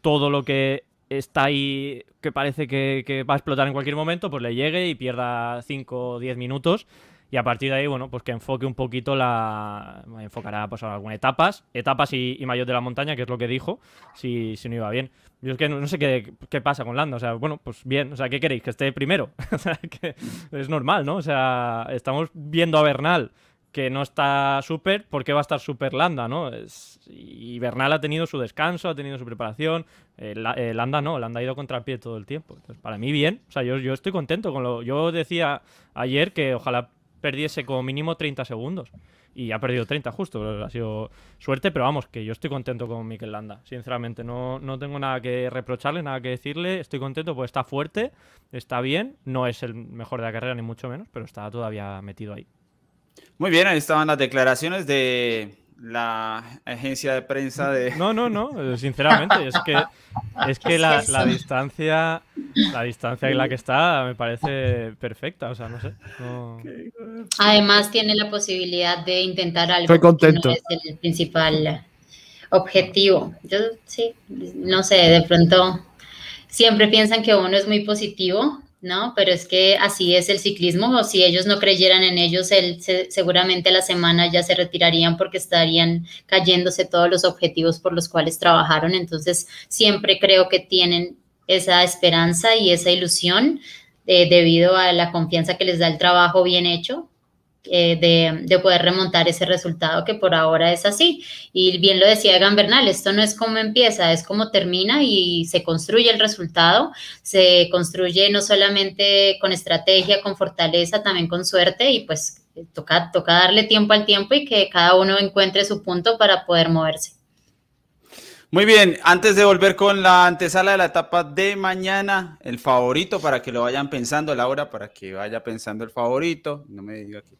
Speaker 3: todo lo que está ahí que parece que, va a explotar en cualquier momento, pues le llegue y pierda 5 o 10 minutos y a partir de ahí, bueno, pues que enfoque un poquito la... enfocará pues algunas etapas, etapas y, y mayor de la montaña, que es lo que dijo, si, si no iba bien. Yo es que no, sé qué, qué, pasa con Landa, o sea, bueno, pues bien, o sea, ¿qué queréis? Que esté primero, (laughs) o sea, que es normal, ¿no? O sea, estamos viendo a Bernal que no está súper, ¿por qué va a estar súper Landa, no? Es... Y Bernal ha tenido su descanso, ha tenido su preparación, eh, eh, Landa no, Landa ha ido contra el pie todo el tiempo. Entonces, para mí bien, o sea, yo, yo estoy contento con lo... Yo decía ayer que ojalá perdiese como mínimo 30 segundos. Y ha perdido 30 justo, ha sido suerte, pero vamos, que yo estoy contento con Mikel Landa, sinceramente. No, no tengo nada que reprocharle, nada que decirle. Estoy contento porque está fuerte, está bien, no es el mejor de la carrera ni mucho menos, pero está todavía metido ahí.
Speaker 1: Muy bien, ahí estaban las declaraciones de la agencia de prensa de...
Speaker 3: No, no, no, sinceramente, es que, es que la, distancia la distancia en la que está me parece perfecta, o sea, no sé.
Speaker 5: Además tiene la posibilidad de intentar algo
Speaker 4: Estoy contento.
Speaker 5: que no es el principal objetivo. Yo sí, no sé, de pronto siempre piensan que uno es muy positivo ¿no? Pero es que así es el ciclismo, o si ellos no creyeran en ellos, el, seguramente la semana ya se retirarían porque estarían cayéndose todos los objetivos por los cuales trabajaron. Entonces, siempre creo que tienen esa esperanza y esa ilusión eh, debido a la confianza que les da el trabajo bien hecho. De, de, poder remontar ese resultado que por ahora es así. Y bien lo decía Egan Bernal, esto no es como empieza, es como termina y se construye el resultado, se construye no solamente con estrategia, con fortaleza, también con suerte y pues toca, toca darle tiempo al tiempo y que cada uno encuentre su punto para poder moverse.
Speaker 1: Muy bien, antes de volver con la antesala de la etapa de mañana, el favorito para que lo vayan pensando, Laura, para que vaya pensando el favorito, no me diga que,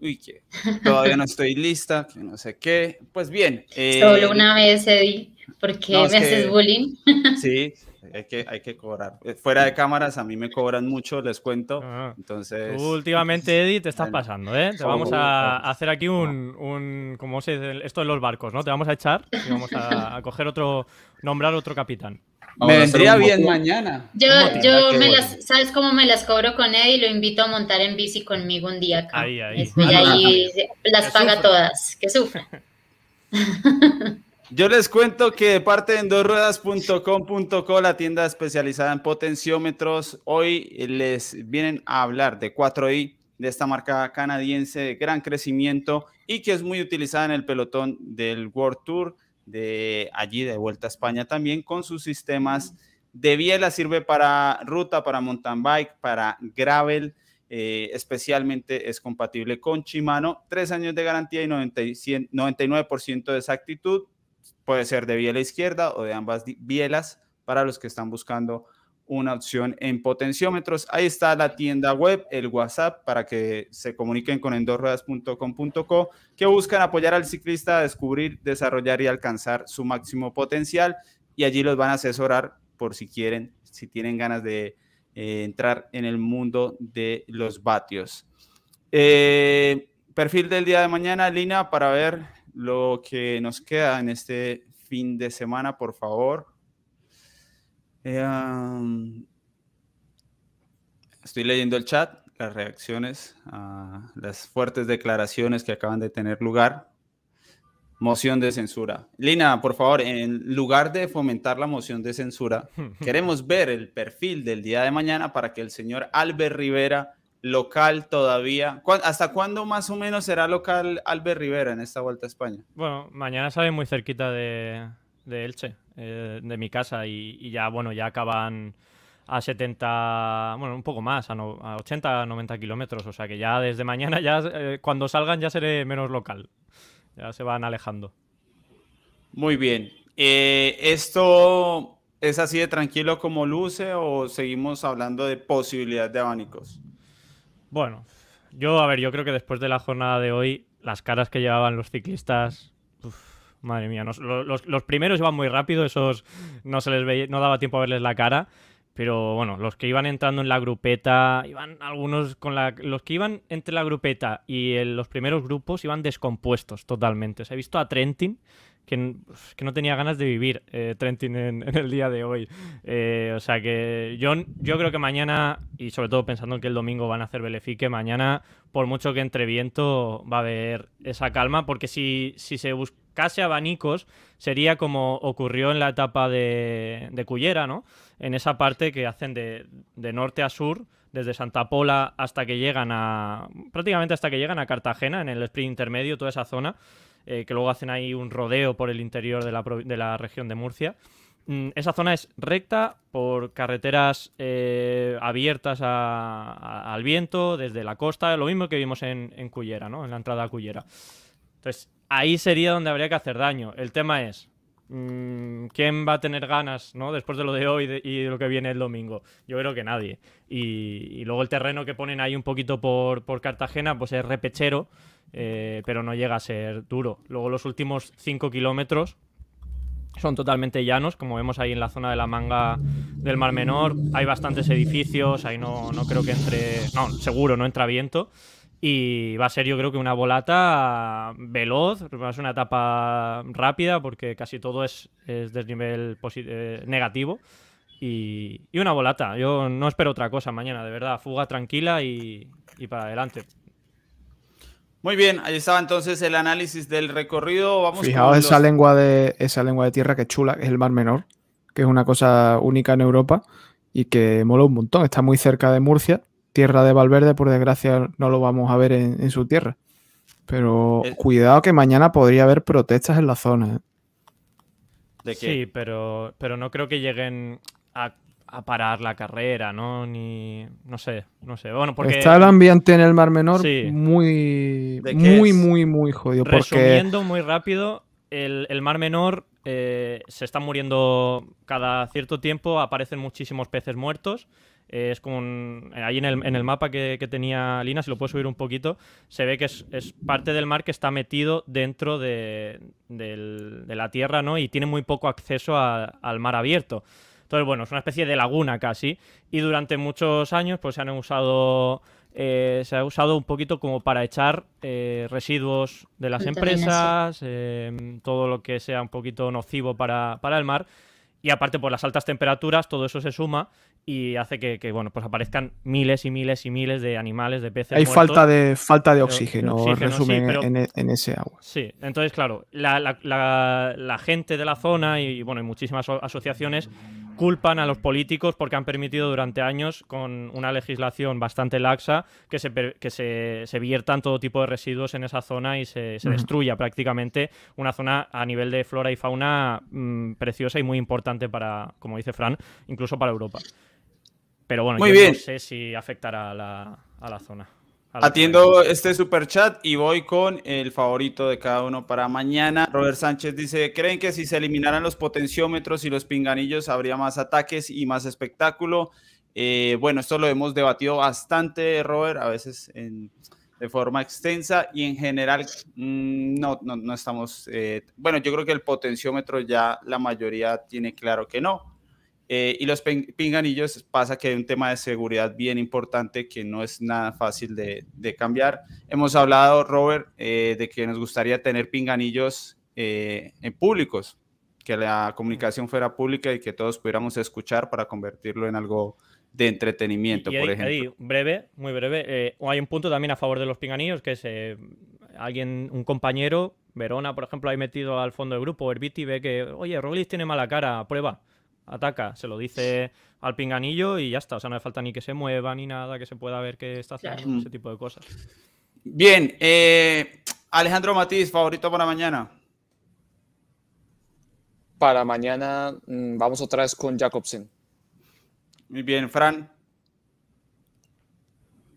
Speaker 1: uy, que todavía no estoy lista, que no sé qué. Pues bien.
Speaker 5: Eh, Solo una vez, Eddie, porque me haces bullying. (laughs)
Speaker 1: Sí, hay que, hay que cobrar. Eh, fuera de cámaras, a mí me cobran mucho, les cuento. Ah. Entonces.
Speaker 3: últimamente, (laughs) Eddie, te estás pasando, ¿eh? Te vamos a hacer aquí un. un ¿Cómo se dice? Esto de los barcos, ¿no? Te vamos a echar y vamos a, coger otro. nombrar otro capitán.
Speaker 1: Me vendría bien mañana.
Speaker 5: Yo, yo me las, ¿sabes cómo me las cobro con Eddie? Lo invito a montar en bici conmigo un día acá. Ahí, ahí. y ahí las paga todas. Que sufra. (laughs)
Speaker 1: Yo les cuento que de parte de endosruedas.com.co, la tienda especializada en potenciómetros, hoy les vienen a hablar de 4i, de esta marca canadiense de gran crecimiento y que es muy utilizada en el pelotón del World Tour, de allí de vuelta a España también, con sus sistemas de biela, sirve para ruta, para mountain bike, para gravel, eh, especialmente es compatible con Shimano, tres años de garantía y 99% de exactitud, Puede ser de biela izquierda o de ambas bielas para los que están buscando una opción en potenciómetros. Ahí está la tienda web, el WhatsApp para que se comuniquen con endorruedas.com.co que buscan apoyar al ciclista a descubrir, desarrollar y alcanzar su máximo potencial y allí los van a asesorar por si quieren, si tienen ganas de eh, entrar en el mundo de los vatios. Eh, perfil del día de mañana, Lina, para ver lo que nos queda en este fin de semana, por favor. Eh, estoy leyendo el chat, las reacciones a las fuertes declaraciones que acaban de tener lugar. Moción de censura. Lina, por favor, en lugar de fomentar la moción de censura, (laughs) queremos ver el perfil del día de mañana para que el señor Albert Rivera local todavía. ¿Hasta cuándo más o menos será local Albert Rivera en esta vuelta a España?
Speaker 3: Bueno, mañana sale muy cerquita de, Elche, eh, de mi casa, y, ya, bueno, ya acaban a 70, bueno, un poco más, a, 80, 90 kilómetros. O sea que ya desde mañana, ya eh, cuando salgan, ya seré menos local. Ya se van alejando.
Speaker 1: Muy bien. Eh, ¿Esto es así de tranquilo como luce o seguimos hablando de posibilidad de abanicos?
Speaker 3: Bueno, yo, a ver, yo creo que después de la jornada de hoy, las caras que llevaban los ciclistas. Madre mía, los, primeros iban muy rápido, esos no se les veía, no daba tiempo a verles la cara. Pero bueno, los que iban entrando en la grupeta, iban algunos con la. Los que iban entre la grupeta y los primeros grupos iban descompuestos totalmente. Se ha visto a Trentin pues, que, no tenía ganas de vivir eh, Trentin en, el día de hoy. Eh, o sea que yo, yo creo que mañana, y sobre todo pensando que el domingo van a hacer Belefique, mañana, por mucho que entre viento, va a haber esa calma, porque si, si se buscase abanicos, sería como ocurrió en la etapa de, de Cullera, ¿no? En esa parte que hacen de, de norte a sur, desde Santa Pola hasta que llegan a. prácticamente hasta que llegan a Cartagena, en el sprint intermedio, toda esa zona. Eh, que luego hacen ahí un rodeo por el interior de la, de la región de Murcia. Mm, esa zona es recta por carreteras eh, abiertas al viento desde la costa, lo mismo que vimos en, en Cullera, ¿no? En la entrada a Cullera. Entonces, ahí sería donde habría que hacer daño. El tema es, mm, ¿quién va a tener ganas, ¿no? Después de lo de hoy y lo que viene el domingo. Yo creo que nadie. Y, luego el terreno que ponen ahí un poquito por, por Cartagena, pues es repechero. Eh, pero no llega a ser duro. Luego los últimos 5 kilómetros son totalmente llanos, como vemos ahí en la zona de la manga del Mar Menor. Hay bastantes edificios, ahí no, no creo que entre... No, seguro, no entra viento. Y va a ser yo creo que una volata veloz, va a ser una etapa rápida porque casi todo es, es desnivel eh, negativo. Y, y, una volata, yo no espero otra cosa mañana, de verdad, fuga tranquila y, y para adelante.
Speaker 1: Muy bien, ahí estaba entonces el análisis del recorrido. Vamos
Speaker 4: Fijaos esa, lengua de, esa lengua de tierra que es chula, que es el Mar Menor, que es una cosa única en Europa y que mola un montón. Está muy cerca de Murcia tierra de Valverde, por desgracia, no lo vamos a ver en, su tierra. Pero
Speaker 1: Eh.
Speaker 4: cuidado que mañana podría haber protestas en la zona. ¿eh?
Speaker 1: ¿De qué?
Speaker 3: Sí, pero, pero no creo que lleguen a, a parar la carrera, ¿no? Ni. No sé, no sé. Bueno, porque.
Speaker 4: Está el ambiente en el Mar Menor
Speaker 3: Sí.
Speaker 4: muy,
Speaker 1: ¿De qué
Speaker 4: muy,
Speaker 1: es?
Speaker 4: muy, muy jodido. Porque
Speaker 3: Resumiendo muy rápido, el, el Mar Menor eh, se está muriendo cada cierto tiempo, aparecen muchísimos peces muertos. Eh, es como un- ahí en el, en el mapa que, que tenía Lina, si lo puedo subir un poquito, se ve que es, es parte del mar que está metido dentro de, del- de la tierra, ¿no? Y tiene muy poco acceso a- al mar abierto. Entonces, bueno, es una especie de laguna casi. Y durante muchos años, pues se han usado. eh, se ha usado un poquito como para echar eh, residuos de las empresas, eh, todo lo que sea un poquito nocivo para, para el mar. Y aparte, por las altas temperaturas, todo eso se suma y hace que, que, bueno, pues aparezcan miles y miles y miles de animales, de peces.
Speaker 4: hay
Speaker 3: muertos.
Speaker 4: falta de, falta de oxígeno,
Speaker 3: sí,
Speaker 4: resumen,
Speaker 3: pero-
Speaker 4: en, en ese agua.
Speaker 3: Sí, entonces, claro, la, la- la- la gente de la zona y, bueno, y muchísimas aso- asociaciones culpan a los políticos porque han permitido durante años, con una legislación bastante laxa, que se, que se, se viertan todo tipo de residuos en esa zona y se, se destruya prácticamente una zona a nivel de flora y fauna mm, preciosa y muy importante para, como dice Fran, incluso para Europa. Pero bueno,
Speaker 1: Muy
Speaker 3: yo
Speaker 1: bien.
Speaker 3: no sé si afectará a la, a la zona. a la
Speaker 1: Atiendo este super chat y voy con el favorito de cada uno para mañana. Robert Sánchez dice, ¿creen que si se eliminaran los potenciómetros y los pinganillos habría más ataques y más espectáculo? Eh, bueno, esto lo hemos debatido bastante, Robert, a veces en- de forma extensa y en general mm, no, no, no estamos... eh, bueno, yo creo que el potenciómetro ya la mayoría tiene claro que no. Eh, y los pin- pinganillos pasa que hay un tema de seguridad bien importante que no es nada fácil de, de cambiar. Hemos hablado, Robert, eh, de que nos gustaría tener pinganillos eh, en públicos, que la comunicación fuera pública y que todos pudiéramos escuchar para convertirlo en algo de entretenimiento,
Speaker 3: Y
Speaker 1: por
Speaker 3: Eddie-
Speaker 1: ejemplo.
Speaker 3: Eddie, breve, muy breve. eh, hay un punto también a favor de los pinganillos, que es eh, alguien, un compañero, Verona, por ejemplo, ha metido al fondo del grupo, Herbiti, ve que, oye, Roglic tiene mala cara, prueba, ataca, se lo dice al pinganillo y ya está. O sea, no hace falta ni que se mueva ni nada, que se pueda ver que está haciendo
Speaker 5: Claro.
Speaker 3: ese tipo de cosas.
Speaker 1: Bien, eh, Alejandro Matiz, favorito para mañana.
Speaker 6: Para mañana mm, vamos otra vez con Jacobsen.
Speaker 1: Muy bien, Fran,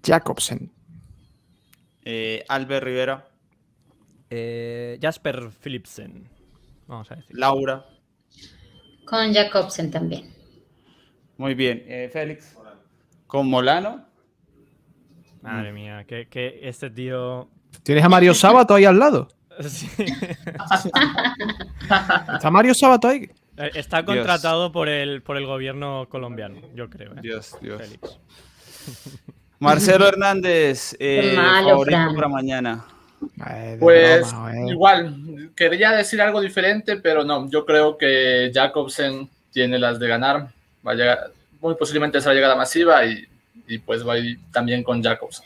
Speaker 4: Jacobsen.
Speaker 1: eh, Albert Rivera,
Speaker 3: Eh, Jasper Philipsen, vamos a decir.
Speaker 1: Laura.
Speaker 5: Con Jacobsen también.
Speaker 1: Muy bien, eh, Félix. Con Molano.
Speaker 3: Madre mía, que, que este tío...
Speaker 4: ¿Tienes a Mario Sabato ahí al lado? (laughs)
Speaker 3: Sí.
Speaker 4: ¿Está Mario Sabato ahí?
Speaker 3: Está
Speaker 1: Dios.
Speaker 3: contratado por el, por el gobierno colombiano, yo creo. ¿eh?
Speaker 1: Dios, Dios.
Speaker 3: Félix.
Speaker 1: Marcelo Hernández, eh,
Speaker 5: malo,
Speaker 1: favorito
Speaker 5: Fran.
Speaker 1: para mañana.
Speaker 4: Eh,
Speaker 2: Pues
Speaker 4: broma, eh.
Speaker 2: igual, quería decir algo diferente, pero no, yo creo que Jacobsen tiene las de ganar. Va a llegar, muy posiblemente será llegada masiva y, y pues va a ir también con Jacobsen.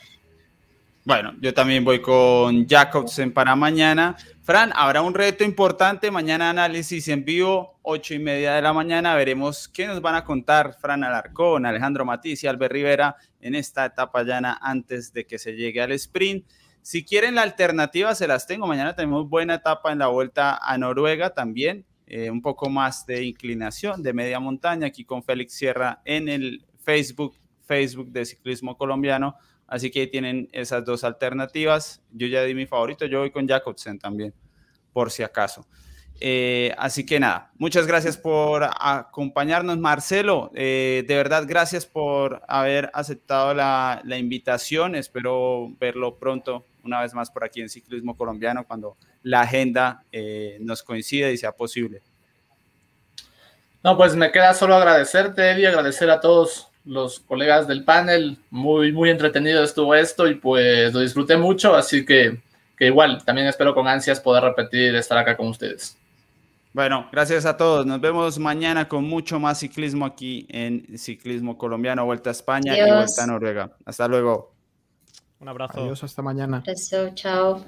Speaker 1: Bueno, yo también voy con Jacobsen para mañana. Fran, habrá un reto importante. Mañana análisis en vivo, ocho y media de la mañana. Veremos qué nos van a contar Fran Alarcón, Alejandro Matiz y Albert Rivera en esta etapa llana antes de que se llegue al sprint. Si quieren la alternativa, se las tengo. Mañana tenemos buena etapa en la vuelta a Noruega también. eh, un poco más de inclinación, de media montaña, aquí con Félix Sierra en el Facebook, Facebook de Ciclismo Colombiano. Así que ahí tienen esas dos alternativas. Yo ya di mi favorito, yo voy con Jacobsen también, por si acaso. Eh, así que nada, muchas gracias por acompañarnos, Marcelo. eh, de verdad, gracias por haber aceptado la, la invitación. Espero verlo pronto, una vez más por aquí en Ciclismo Colombiano, cuando la agenda eh, nos coincida y sea posible.
Speaker 2: No, pues me queda solo agradecerte, Eddie, agradecer a todos los colegas del panel. Muy, muy entretenido estuvo esto y pues lo disfruté mucho, así que, que igual, también espero con ansias poder repetir estar acá con ustedes.
Speaker 1: Bueno, gracias a todos. Nos vemos mañana con mucho más ciclismo aquí en Ciclismo Colombiano, Vuelta a España y. Vuelta a Noruega. Hasta luego.
Speaker 3: Un abrazo.
Speaker 4: Adiós, hasta mañana.
Speaker 5: Eso, chao.